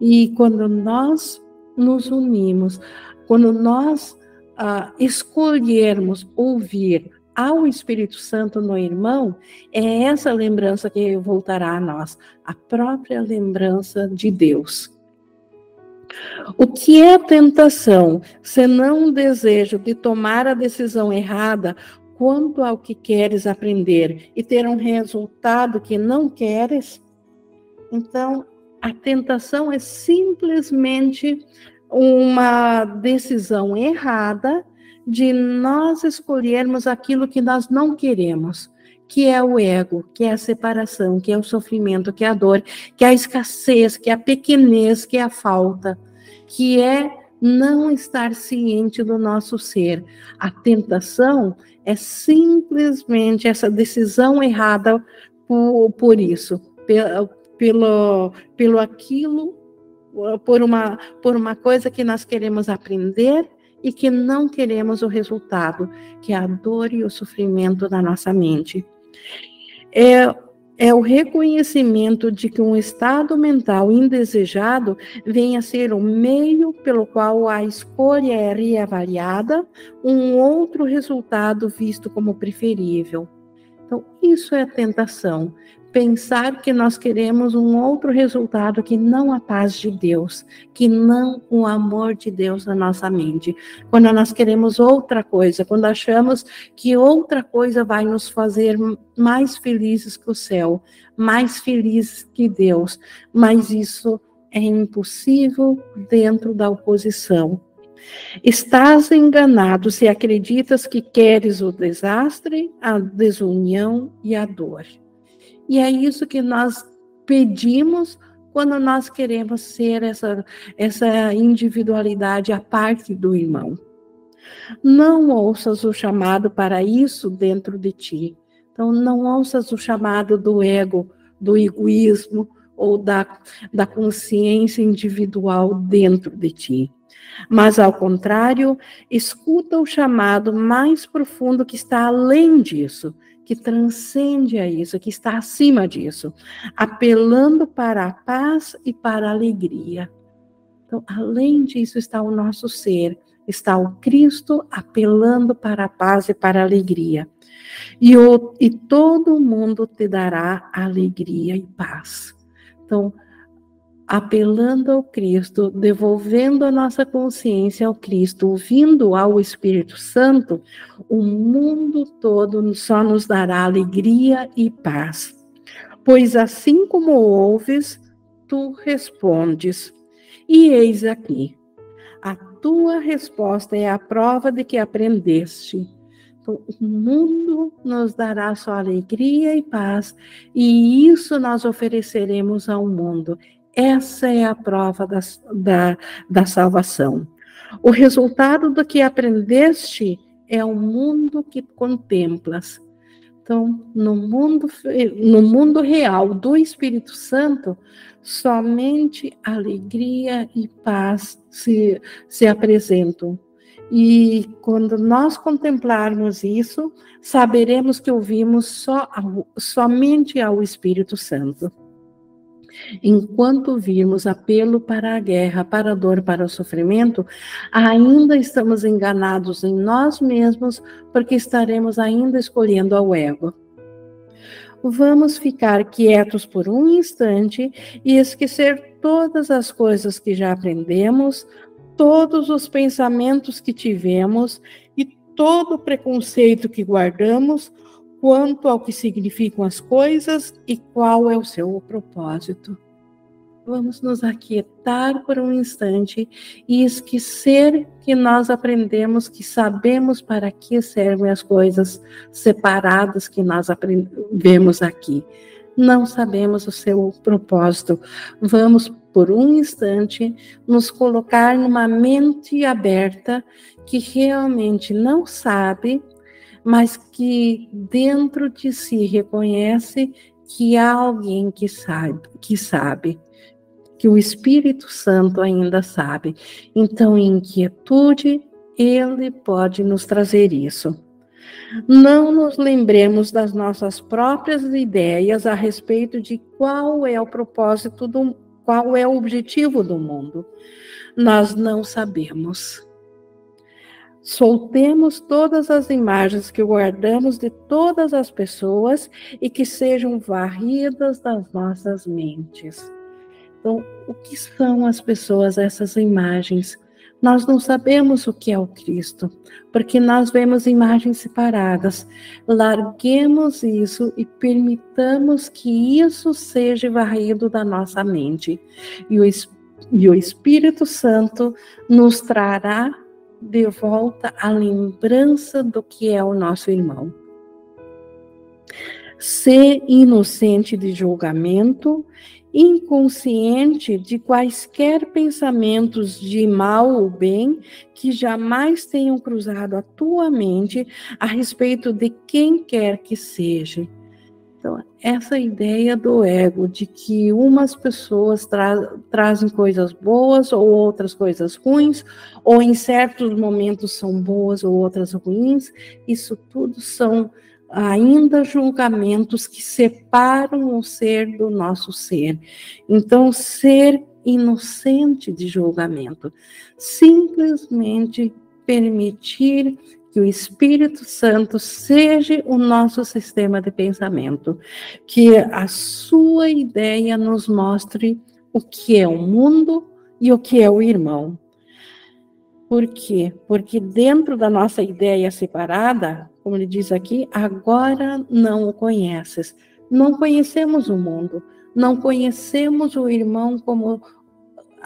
E quando nós nos unimos, quando nós uh, escolhermos ouvir ao Espírito Santo no irmão, é essa lembrança que voltará a nós, a própria lembrança de Deus. O que é tentação, senão um desejo de tomar a decisão errada quanto ao que queres aprender e ter um resultado que não queres? Então, a tentação é simplesmente uma decisão errada de nós escolhermos aquilo que nós não queremos, que é o ego, que é a separação, que é o sofrimento, que é a dor, que é a escassez, que é a pequenez, que é a falta, que é não estar ciente do nosso ser. A tentação é simplesmente essa decisão errada por, por isso, pelo, pelo, pelo aquilo, por uma, por uma coisa que nós queremos aprender e que não queremos o resultado, que é a dor e o sofrimento da nossa mente. É, é o reconhecimento de que um estado mental indesejado vem a ser o meio pelo qual a escolha é reavaliada, um outro resultado visto como preferível. Então, isso é tentação pensar que nós queremos um outro resultado que não a paz de Deus, que não o amor de Deus na nossa mente. Quando nós queremos outra coisa, quando achamos que outra coisa vai nos fazer mais felizes que o céu, mais felizes que Deus, mas isso é impossível dentro da oposição. Estás enganado se acreditas que queres o desastre, a desunião e a dor. E é isso que nós pedimos quando nós queremos ser essa, essa individualidade à parte do irmão. Não ouças o chamado para isso dentro de ti. Então, não ouças o chamado do ego, do egoísmo ou da, da consciência individual dentro de ti. Mas, ao contrário, escuta o chamado mais profundo que está além disso, que transcende a isso, que está acima disso, apelando para a paz e para a alegria. Então, além disso, está o nosso ser, está o Cristo apelando para a paz e para a alegria. E, o, e todo mundo te dará alegria e paz. Então, apelando ao Cristo, devolvendo a nossa consciência ao Cristo, ouvindo ao Espírito Santo, o mundo todo só nos dará alegria e paz. Pois assim como ouves, tu respondes. E eis aqui, a tua resposta é a prova de que aprendeste. Então, o mundo nos dará só alegria e paz, e isso nós ofereceremos ao mundo. Essa é a prova da, da, da salvação. O resultado do que aprendeste é o mundo que contemplas. Então, no mundo, no mundo real do Espírito Santo, somente alegria e paz se, se apresentam. E quando nós contemplarmos isso, saberemos que ouvimos só, somente ao Espírito Santo. Enquanto virmos apelo para a guerra, para a dor, para o sofrimento, ainda estamos enganados em nós mesmos, porque estaremos ainda escolhendo ao ego. Vamos ficar quietos por um instante e esquecer todas as coisas que já aprendemos, todos os pensamentos que tivemos e todo o preconceito que guardamos quanto ao que significam as coisas e qual é o seu propósito. Vamos nos aquietar por um instante e esquecer que nós aprendemos, que sabemos para que servem as coisas separadas que nós aprendemos aqui. Não sabemos o seu propósito. Vamos, por um instante, nos colocar numa mente aberta que realmente não sabe mas que dentro de si reconhece que há alguém que sabe, que sabe, que o Espírito Santo ainda sabe. Então, em inquietude, ele pode nos trazer isso. Não nos lembremos das nossas próprias ideias a respeito de qual é o propósito do qual é o objetivo do mundo. Nós não sabemos. Soltemos todas as imagens que guardamos de todas as pessoas e que sejam varridas das nossas mentes. Então, o que são as pessoas, essas imagens? Nós não sabemos o que é o Cristo, porque nós vemos imagens separadas. Larguemos isso e permitamos que isso seja varrido da nossa mente. E o, e o Espírito Santo nos trará de volta a lembrança do que é o nosso irmão. Ser inocente de julgamento, inconsciente de quaisquer pensamentos de mal ou bem que jamais tenham cruzado a tua mente a respeito de quem quer que seja então, essa ideia do ego, de que umas pessoas tra trazem coisas boas ou outras coisas ruins, ou em certos momentos são boas ou outras ruins, isso tudo são ainda julgamentos que separam o ser do nosso ser. Então, ser inocente de julgamento, simplesmente permitir que o Espírito Santo seja o nosso sistema de pensamento, que a sua ideia nos mostre o que é o mundo e o que é o irmão. Por quê? Porque dentro da nossa ideia separada, como ele diz aqui, agora não o conheces. Não conhecemos o mundo, não conhecemos o irmão como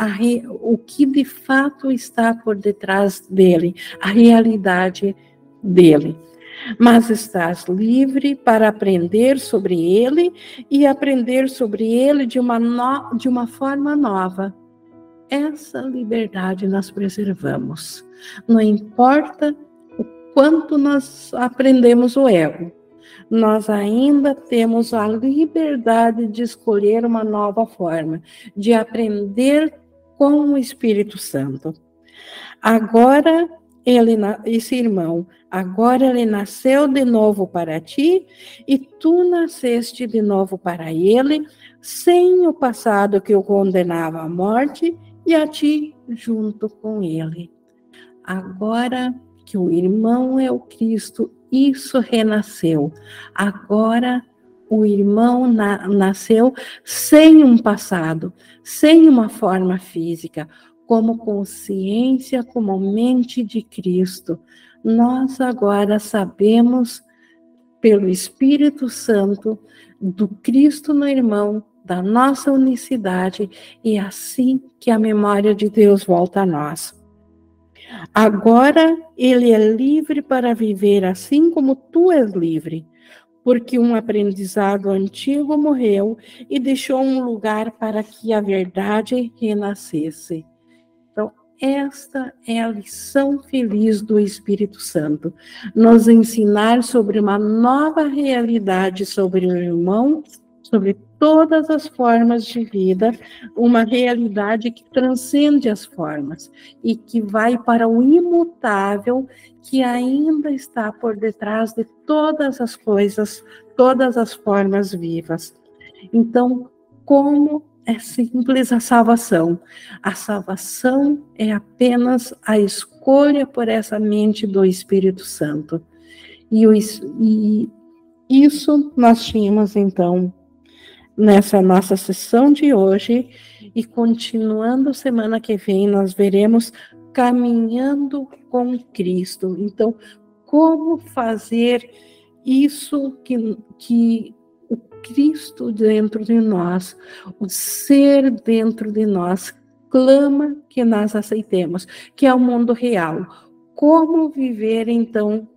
re, o que de fato está por detrás dele, a realidade dele. Mas estás livre para aprender sobre ele e aprender sobre ele de uma, no, de uma forma nova. Essa liberdade nós preservamos. Não importa o quanto nós aprendemos o ego, nós ainda temos a liberdade de escolher uma nova forma, de aprender com o Espírito Santo. Agora ele, esse irmão, agora ele nasceu de novo para ti e tu nasceste de novo para ele, sem o passado que o condenava à morte e a ti junto com ele. Agora que o irmão é o Cristo, isso renasceu. Agora o irmão na, nasceu sem um passado, sem uma forma física, como consciência, como mente de Cristo. Nós agora sabemos, pelo Espírito Santo, do Cristo no irmão, da nossa unicidade, e é assim que a memória de Deus volta a nós. Agora ele é livre para viver assim como tu és livre porque um aprendizado antigo morreu e deixou um lugar para que a verdade renascesse. Então, esta é a lição feliz do Espírito Santo, nos ensinar sobre uma nova realidade sobre o irmão, sobre todas as formas de vida, uma realidade que transcende as formas e que vai para o imutável que ainda está por detrás de todas as coisas, todas as formas vivas. Então, como é simples a salvação. A salvação é apenas a escolha por essa mente do Espírito Santo. E, o, e isso nós tínhamos, então, nessa nossa sessão de hoje, e continuando semana que vem, nós veremos caminhando com Cristo. Então, como fazer isso que, que Cristo dentro de nós, o ser dentro de nós, clama que nós aceitemos, que é o mundo real. Como viver, então,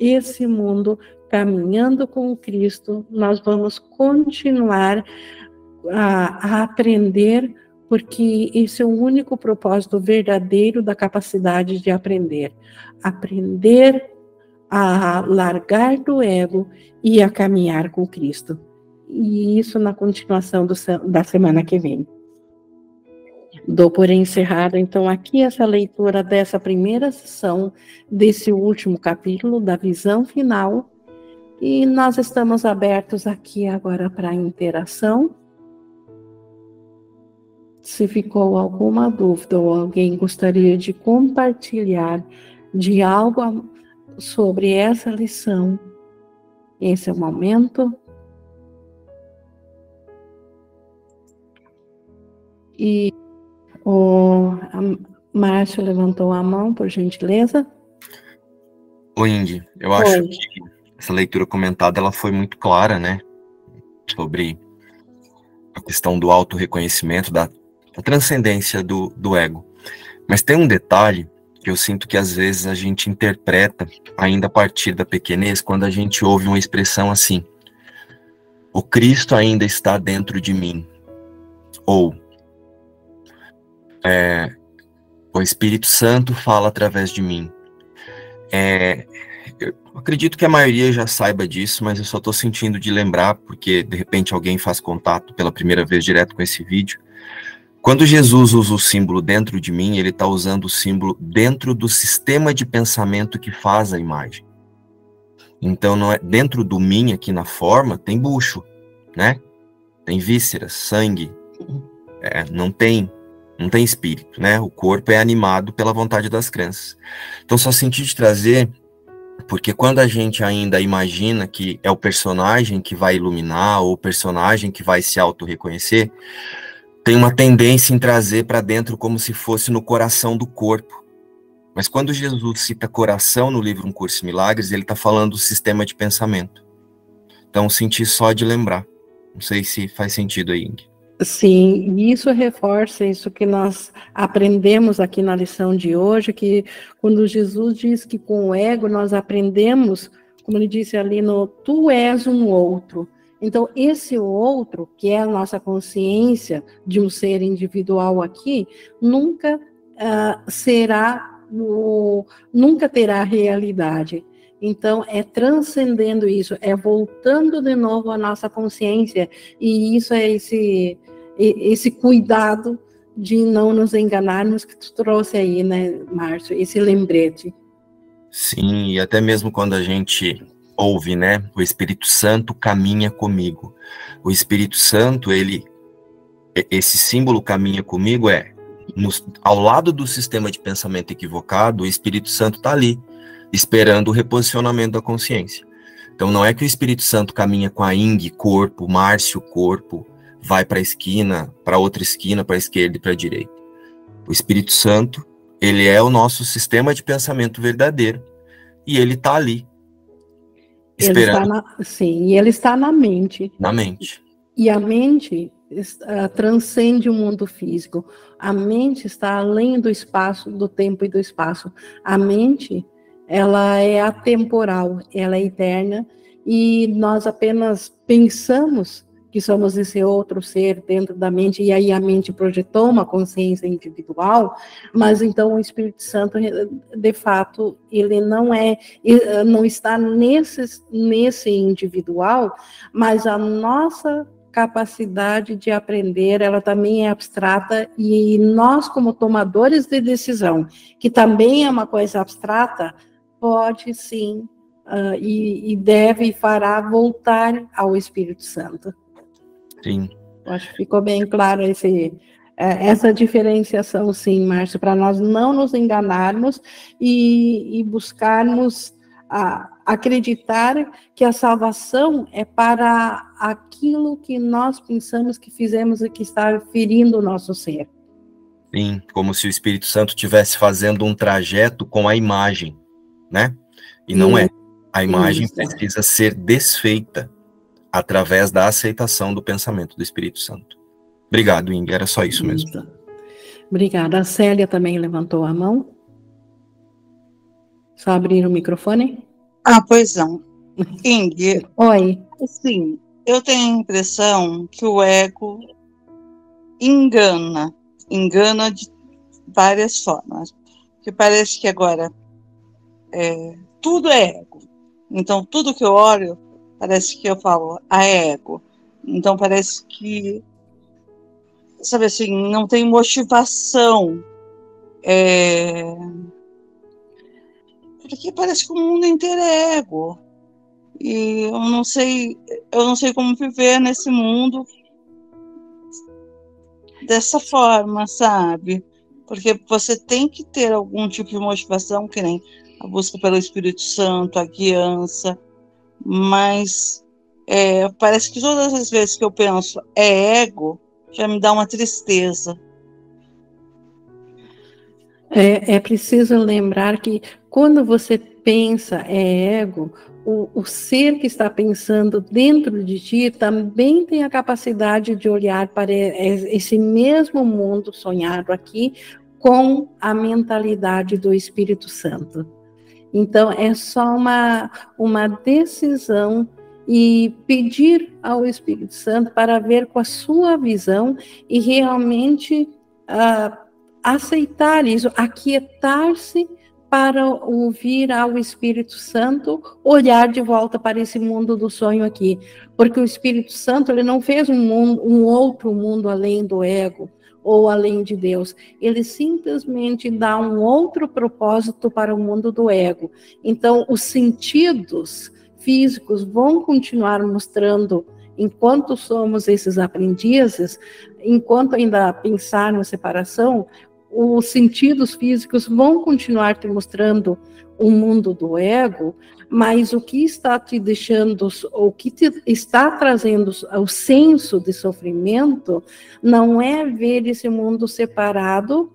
esse mundo caminhando com Cristo? Nós vamos continuar a, a aprender, porque esse é o único propósito verdadeiro da capacidade de aprender. Aprender a largar do ego e a caminhar com Cristo. E isso na continuação do, da semana que vem. Dou por encerrada, então, aqui essa leitura dessa primeira sessão, desse último capítulo, da visão final, e nós estamos abertos aqui agora para a interação. Se ficou alguma dúvida ou alguém gostaria de compartilhar de algo sobre essa lição. Esse é o momento. E o Márcio levantou a mão, por gentileza. Oi, Indy. Eu Oi. acho que essa leitura comentada ela foi muito clara, né? Sobre a questão do auto-reconhecimento, da, da transcendência do, do ego. Mas tem um detalhe que eu sinto que às vezes a gente interpreta ainda a partir da pequenez quando a gente ouve uma expressão assim: o Cristo ainda está dentro de mim, ou é, o Espírito Santo fala através de mim. É, acredito que a maioria já saiba disso, mas eu só estou sentindo de lembrar, porque de repente alguém faz contato pela primeira vez direto com esse vídeo. Quando Jesus usa o símbolo dentro de mim, ele está usando o símbolo dentro do sistema de pensamento que faz a imagem. Então, não é dentro do mim aqui na forma tem bucho, né? Tem vísceras, sangue. É, não tem, não tem espírito, né? O corpo é animado pela vontade das crenças. Então, só senti de trazer porque quando a gente ainda imagina que é o personagem que vai iluminar ou o personagem que vai se auto-reconhecer, tem uma tendência em trazer para dentro como se fosse no coração do corpo. Mas quando Jesus cita coração no livro Um Curso de Milagres, ele está falando do sistema de pensamento. Então, senti só de lembrar. Não sei se faz sentido aí, Ing. Sim, e isso reforça isso que nós aprendemos aqui na lição de hoje, que quando Jesus diz que com o ego nós aprendemos, como ele disse ali no tu és um outro, então, esse outro, que é a nossa consciência de um ser individual aqui, nunca uh, será, o, nunca terá realidade. Então, é transcendendo isso, é voltando de novo à nossa consciência, e isso é esse, esse cuidado de não nos enganarmos que tu trouxe aí, né, Márcio, esse lembrete. Sim, e até mesmo quando a gente ouve, né? O Espírito Santo caminha comigo. O Espírito Santo, ele esse símbolo caminha comigo é no, ao lado do sistema de pensamento equivocado, o Espírito Santo está ali, esperando o reposicionamento da consciência. Então não é que o Espírito Santo caminha com a Ing, corpo, Márcio, corpo, vai para a esquina, para outra esquina, para a esquerda e para a direita. O Espírito Santo, ele é o nosso sistema de pensamento verdadeiro e ele está ali, Esperando. Na, sim, e ele está na mente. Na mente. E a mente uh, transcende o mundo físico. A mente está além do espaço, do tempo e do espaço. A mente, ela é atemporal, ela é eterna, e nós apenas pensamos que somos esse outro ser dentro da mente, e aí a mente projetou uma consciência individual, mas então o Espírito Santo, de fato, ele não é, não está nesse, nesse individual, mas a nossa capacidade de aprender, ela também é abstrata, e nós, como tomadores de decisão, que também é uma coisa abstrata, pode sim uh, e, e, deve e fará voltar ao Espírito Santo. Sim. Acho que ficou bem claro esse, é, essa diferenciação, sim, Márcio, para nós não nos enganarmos e, e buscarmos a, acreditar que a salvação é para aquilo que nós pensamos que fizemos e que está ferindo o nosso ser. Sim, como se o Espírito Santo estivesse fazendo um trajeto com a imagem, né? E não é. A imagem Isso. precisa ser desfeita através da aceitação do pensamento do Espírito Santo. Obrigado, Inga, era só isso mesmo. Obrigada. A Célia também levantou a mão. Só abrir o microfone. Ah, pois não. Ing. Oi. Sim, eu tenho a impressão que o ego engana, engana de várias formas. Que parece que agora é, tudo é ego. Então, tudo que eu olho, parece que eu falo, é ego. Então, parece que, sabe assim, não tem motivação. É, porque parece que o mundo inteiro é ego. E eu não sei, eu não sei como viver nesse mundo dessa forma, sabe? Porque você tem que ter algum tipo de motivação, que nem a busca pelo Espírito Santo, a guiança, mas é, parece que todas as vezes que eu penso é ego, já me dá uma tristeza. É, é preciso lembrar que quando você pensa é ego, o, o, ser que está pensando dentro de ti também tem a capacidade de olhar para esse mesmo mundo sonhado aqui com a mentalidade do Espírito Santo. Então, é só uma, uma decisão e pedir ao Espírito Santo para ver com a sua visão e realmente uh, aceitar isso, aquietar-se para ouvir ao Espírito Santo olhar de volta para esse mundo do sonho aqui, porque o Espírito Santo ele não fez um, mundo, um outro mundo além do ego ou além de Deus, ele simplesmente dá um outro propósito para o mundo do ego. Então, os sentidos físicos vão continuar mostrando enquanto somos esses aprendizes, enquanto ainda pensar na separação, os sentidos físicos vão continuar te mostrando o mundo do ego, mas o que está te deixando, o que está trazendo o senso de sofrimento, não é ver esse mundo separado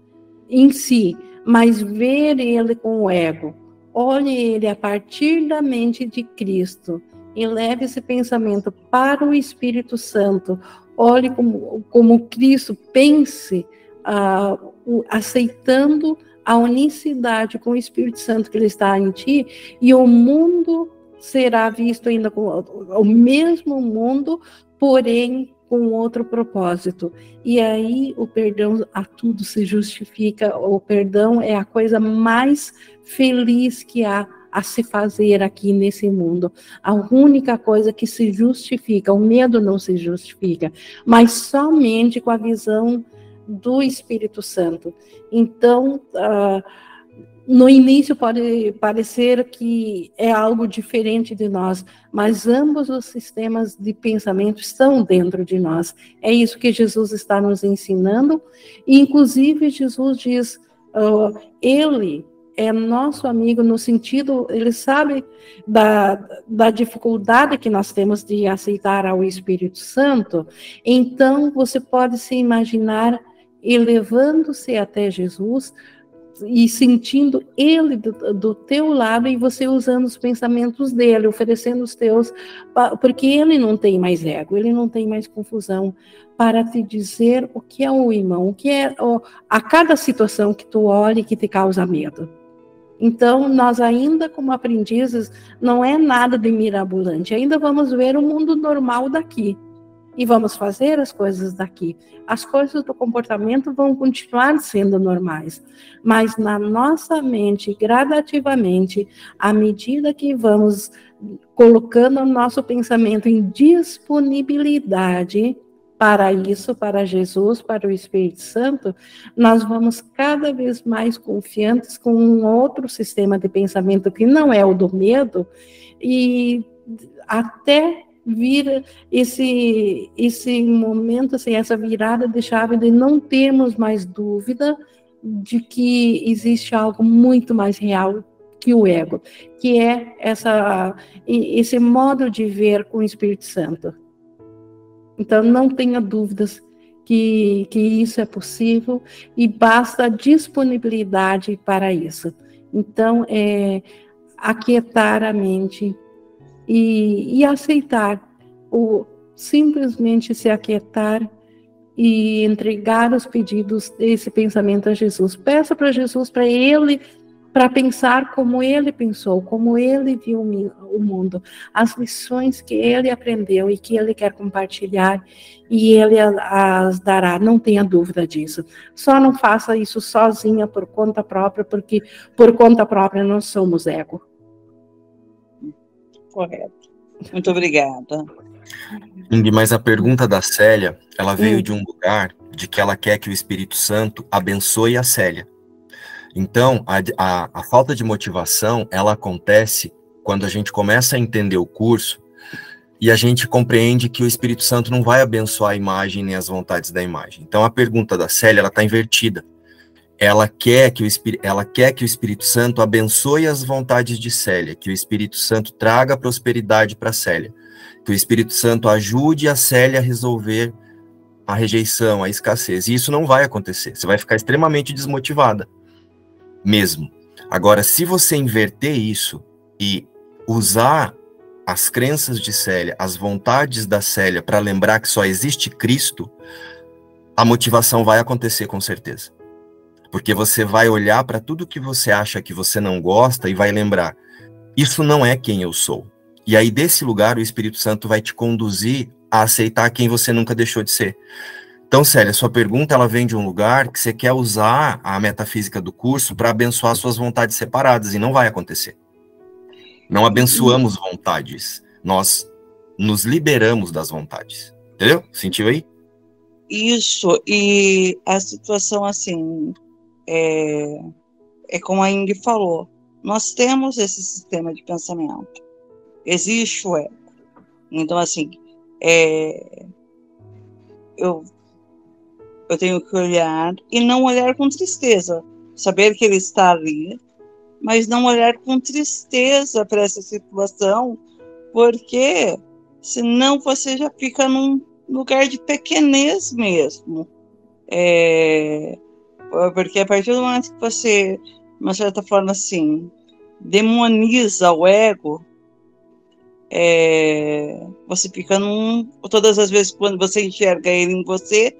em si, mas ver ele com o ego. Olhe ele a partir da mente de Cristo e leve esse pensamento para o Espírito Santo. Olhe como, como Cristo pense uh, aceitando a unicidade com o Espírito Santo que ele está em ti, e o mundo será visto ainda com o mesmo mundo, porém com outro propósito. E aí o perdão a tudo se justifica, o perdão é a coisa mais feliz que há a se fazer aqui nesse mundo. A única coisa que se justifica, o medo não se justifica, mas somente com a visão do Espírito Santo. Então, uh, no início pode parecer que é algo diferente de nós, mas ambos os sistemas de pensamento estão dentro de nós. É isso que Jesus está nos ensinando, e inclusive Jesus diz: uh, Ele é nosso amigo no sentido, ele sabe da, da dificuldade que nós temos de aceitar ao Espírito Santo, então você pode se imaginar elevando-se até Jesus e sentindo ele do, do, teu lado e você usando os pensamentos dele, oferecendo os teus, porque ele não tem mais ego, ele não tem mais confusão para te dizer o que é o irmão, o que é o, a cada situação que tu olhe que te causa medo. Então, nós ainda como aprendizes, não é nada de mirabolante, ainda vamos ver o mundo normal daqui. E vamos fazer as coisas daqui. As coisas do comportamento vão continuar sendo normais, mas na nossa mente, gradativamente, à medida que vamos colocando o nosso pensamento em disponibilidade para isso, para Jesus, para o Espírito Santo, nós vamos cada vez mais confiantes com um outro sistema de pensamento que não é o do medo e até vira esse esse momento, assim, essa virada de chave de não termos mais dúvida de que existe algo muito mais real que o ego, que é essa esse modo de ver com o Espírito Santo. Então não tenha dúvidas que, que isso é possível e basta disponibilidade para isso. Então, é aquietar a mente, e, e aceitar, o simplesmente se aquietar e entregar os pedidos desse pensamento a Jesus. Peça para Jesus, para Ele, para pensar como Ele pensou, como Ele viu o mundo, as lições que Ele aprendeu e que Ele quer compartilhar, e Ele as dará, não tenha dúvida disso. Só não faça isso sozinha, por conta própria, porque por conta própria nós somos ego. Correto. Muito obrigada. Mas a pergunta da Célia, ela veio hum. de um lugar de que ela quer que o Espírito Santo abençoe a Célia. Então, a, a, a falta de motivação, ela acontece quando a gente começa a entender o curso e a gente compreende que o Espírito Santo não vai abençoar a imagem nem as vontades da imagem. Então, a pergunta da Célia, ela está invertida ela quer que o ela quer que o Espírito Santo abençoe as vontades de Célia, que o Espírito Santo traga prosperidade para Célia, que o Espírito Santo ajude a Célia a resolver a rejeição, a escassez. E isso não vai acontecer. Você vai ficar extremamente desmotivada, mesmo. Agora, se você inverter isso e usar as crenças de Célia, as vontades da Célia para lembrar que só existe Cristo, a motivação vai acontecer com certeza. Porque você vai olhar para tudo que você acha que você não gosta e vai lembrar: isso não é quem eu sou. E aí, desse lugar, o Espírito Santo vai te conduzir a aceitar quem você nunca deixou de ser. Então, Célia, sua pergunta ela vem de um lugar que você quer usar a metafísica do curso para abençoar suas vontades separadas, e não vai acontecer. Não abençoamos vontades, nós nos liberamos das vontades. Entendeu? Sentiu aí? Isso, e a situação assim, é, é como a Ing falou, nós temos esse sistema de pensamento. Existe o ego. Então, assim, é, eu, eu tenho que olhar e não olhar com tristeza. Saber que ele está ali, mas não olhar com tristeza para essa situação, porque senão você já fica num lugar de pequenez mesmo. É, porque a partir do momento que você, de uma certa forma, assim, demoniza o ego, é, você fica num. Todas as vezes quando você enxerga ele em você,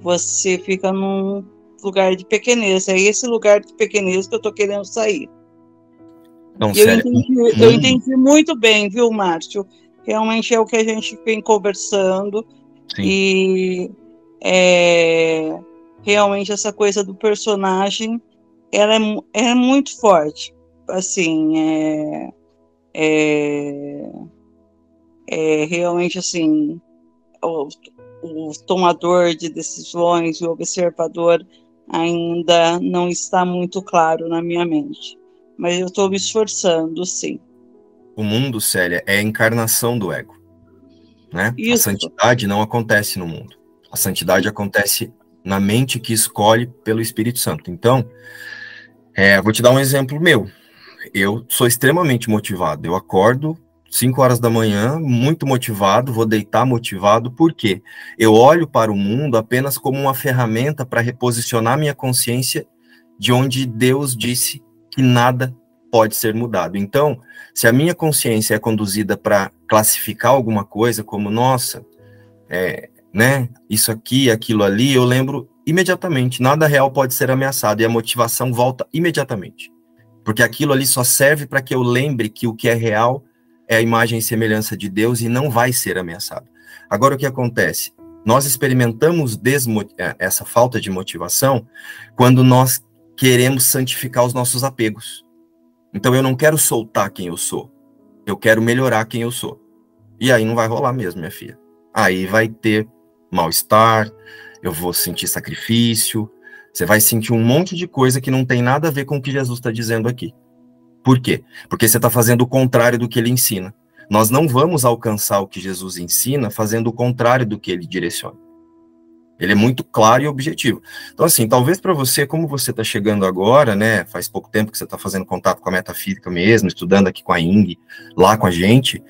você fica num lugar de pequenez. É esse lugar de pequenez que eu tô querendo sair. Não, eu, entendi, eu entendi muito bem, viu, Márcio? Realmente é o que a gente vem conversando. Sim. E é, realmente essa coisa do personagem ela é, é muito forte. Assim é, é, é realmente assim o, o tomador de decisões o observador ainda não está muito claro na minha mente. Mas eu estou me esforçando sim. O mundo Célia é a encarnação do ego né? Isso. a santidade não acontece no mundo. A santidade acontece na mente que escolhe pelo Espírito Santo. Então, é, vou te dar um exemplo meu. Eu sou extremamente motivado. Eu acordo 5 horas da manhã, muito motivado, vou deitar motivado, porque eu olho para o mundo apenas como uma ferramenta para reposicionar minha consciência de onde Deus disse que nada pode ser mudado. Então, se a minha consciência é conduzida para classificar alguma coisa como, nossa, é, né? Isso aqui, aquilo ali, eu lembro imediatamente. Nada real pode ser ameaçado e a motivação volta imediatamente. Porque aquilo ali só serve para que eu lembre que o que é real é a imagem e semelhança de Deus e não vai ser ameaçado. Agora, o que acontece? Nós experimentamos é, essa falta de motivação quando nós queremos santificar os nossos apegos. Então, eu não quero soltar quem eu sou, eu quero melhorar quem eu sou. E aí não vai rolar mesmo, minha filha. Aí vai ter mal-estar, eu vou sentir sacrifício, você vai sentir um monte de coisa que não tem nada a ver com o que Jesus está dizendo aqui. Por quê? Porque você está fazendo o contrário do que ele ensina. Nós não vamos alcançar o que Jesus ensina fazendo o contrário do que ele direciona. Ele é muito claro e objetivo. Então, assim, talvez para você, como você está chegando agora, né? Faz pouco tempo que você está fazendo contato com a metafísica mesmo, estudando aqui com a Ing, lá com a gente,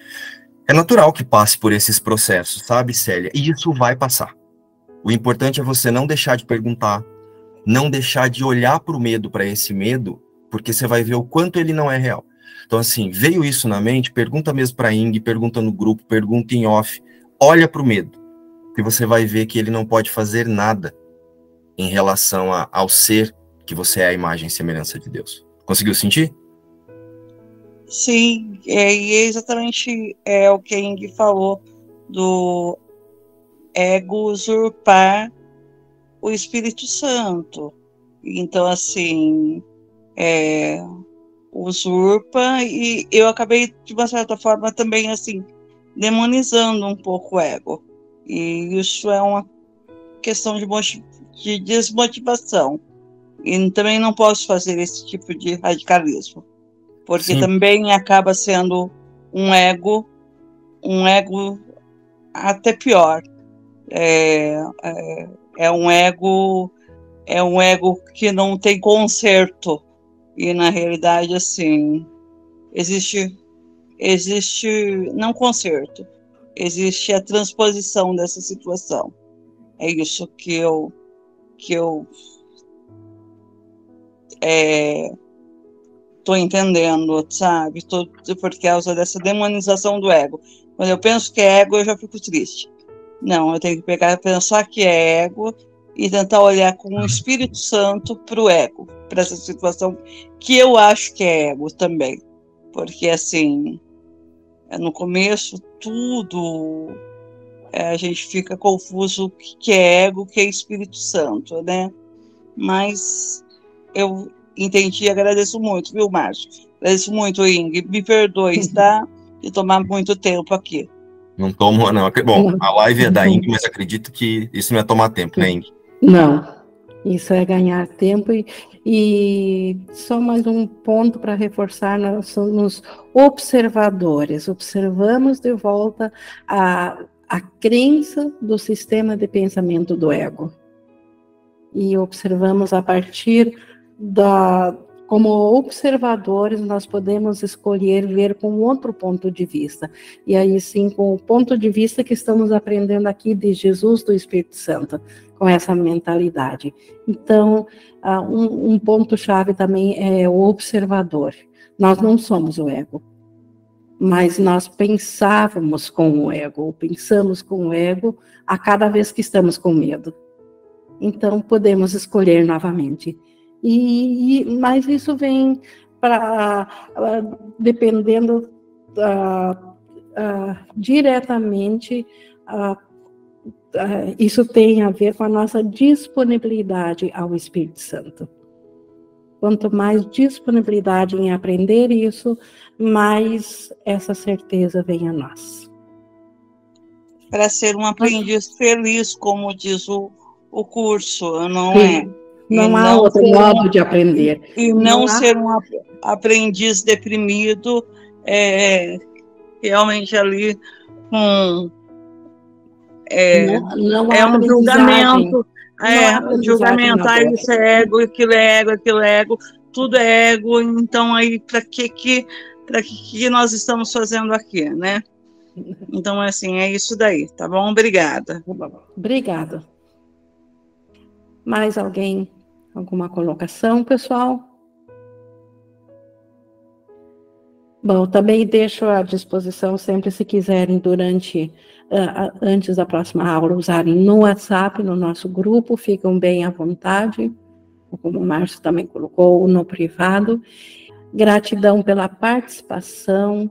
é natural que passe por esses processos, sabe, Célia? E isso vai passar. O importante é você não deixar de perguntar, não deixar de olhar para o medo, para esse medo, porque você vai ver o quanto ele não é real. Então, assim, veio isso na mente, pergunta mesmo para a Ing, pergunta no grupo, pergunta em off, olha para o medo, que você vai ver que ele não pode fazer nada em relação a, ao ser que você é a imagem e semelhança de Deus. Conseguiu sentir? Sim, é, e é exatamente é, o que a Ing falou do ego usurpar o Espírito Santo. Então, assim, é, usurpa e eu acabei, de uma certa forma, também, assim, demonizando um pouco o ego. E isso é uma questão de, de desmotivação. E também não posso fazer esse tipo de radicalismo porque Sim. também acaba sendo um ego, um ego até pior. É, é, é, um ego, é um ego que não tem conserto e na realidade assim existe existe não conserto, existe a transposição dessa situação. É isso que eu que eu é, tô entendendo, sabe? Tô, por causa dessa demonização do ego. Quando eu penso que é ego, eu já fico triste. Não, eu tenho que pegar, pensar que é ego e tentar olhar com o Espírito Santo para o ego, para essa situação que eu acho que é ego também. Porque, assim, é no começo, tudo é, a gente fica confuso o que é ego, o que é Espírito Santo, né? Mas eu, entendi e agradeço muito, viu, Márcio? Agradeço muito, Ing. Me perdoe, tá? De tomar muito tempo aqui. Não tomo, não. Bom, a live é da Ing, mas acredito que isso não é tomar tempo, né, Ing? Não. Isso é ganhar tempo e, e só mais um ponto para reforçar, nós somos observadores, observamos de volta a, a crença do sistema de pensamento do ego. E observamos a partir da, como observadores, nós podemos escolher ver com outro ponto de vista. E aí sim, com o ponto de vista que estamos aprendendo aqui de Jesus, do Espírito Santo, com essa mentalidade. Então, uh, um, um ponto-chave também é o observador. Nós não somos o ego, mas nós pensávamos com o ego, ou pensamos com o ego a cada vez que estamos com medo. Então, podemos escolher novamente e, e mas isso vem para dependendo uh, uh, diretamente uh, isso tem a ver com a nossa disponibilidade ao Espírito Santo. Quanto mais disponibilidade em aprender isso, mais essa certeza vem a nós. Para ser um aprendiz feliz, como diz o, o curso, não Sim. é? Não há não outro modo um, de aprender. E não, não ser um aprendiz deprimido, é, realmente ali com. É, não, não é um julgamento. É, julgamentar isso é ego, aquilo é ego, aquilo é ego, tudo é ego, então aí para que que para que, que nós estamos fazendo aqui, né? Então assim, é isso daí, tá bom? Obrigada. Obrigada. Mais alguém Alguma colocação, pessoal? Bom, também deixo à disposição sempre se quiserem durante uh, antes da próxima aula usarem no WhatsApp, no nosso grupo, ficam bem à vontade, como o Márcio também colocou, no privado. Gratidão pela participação,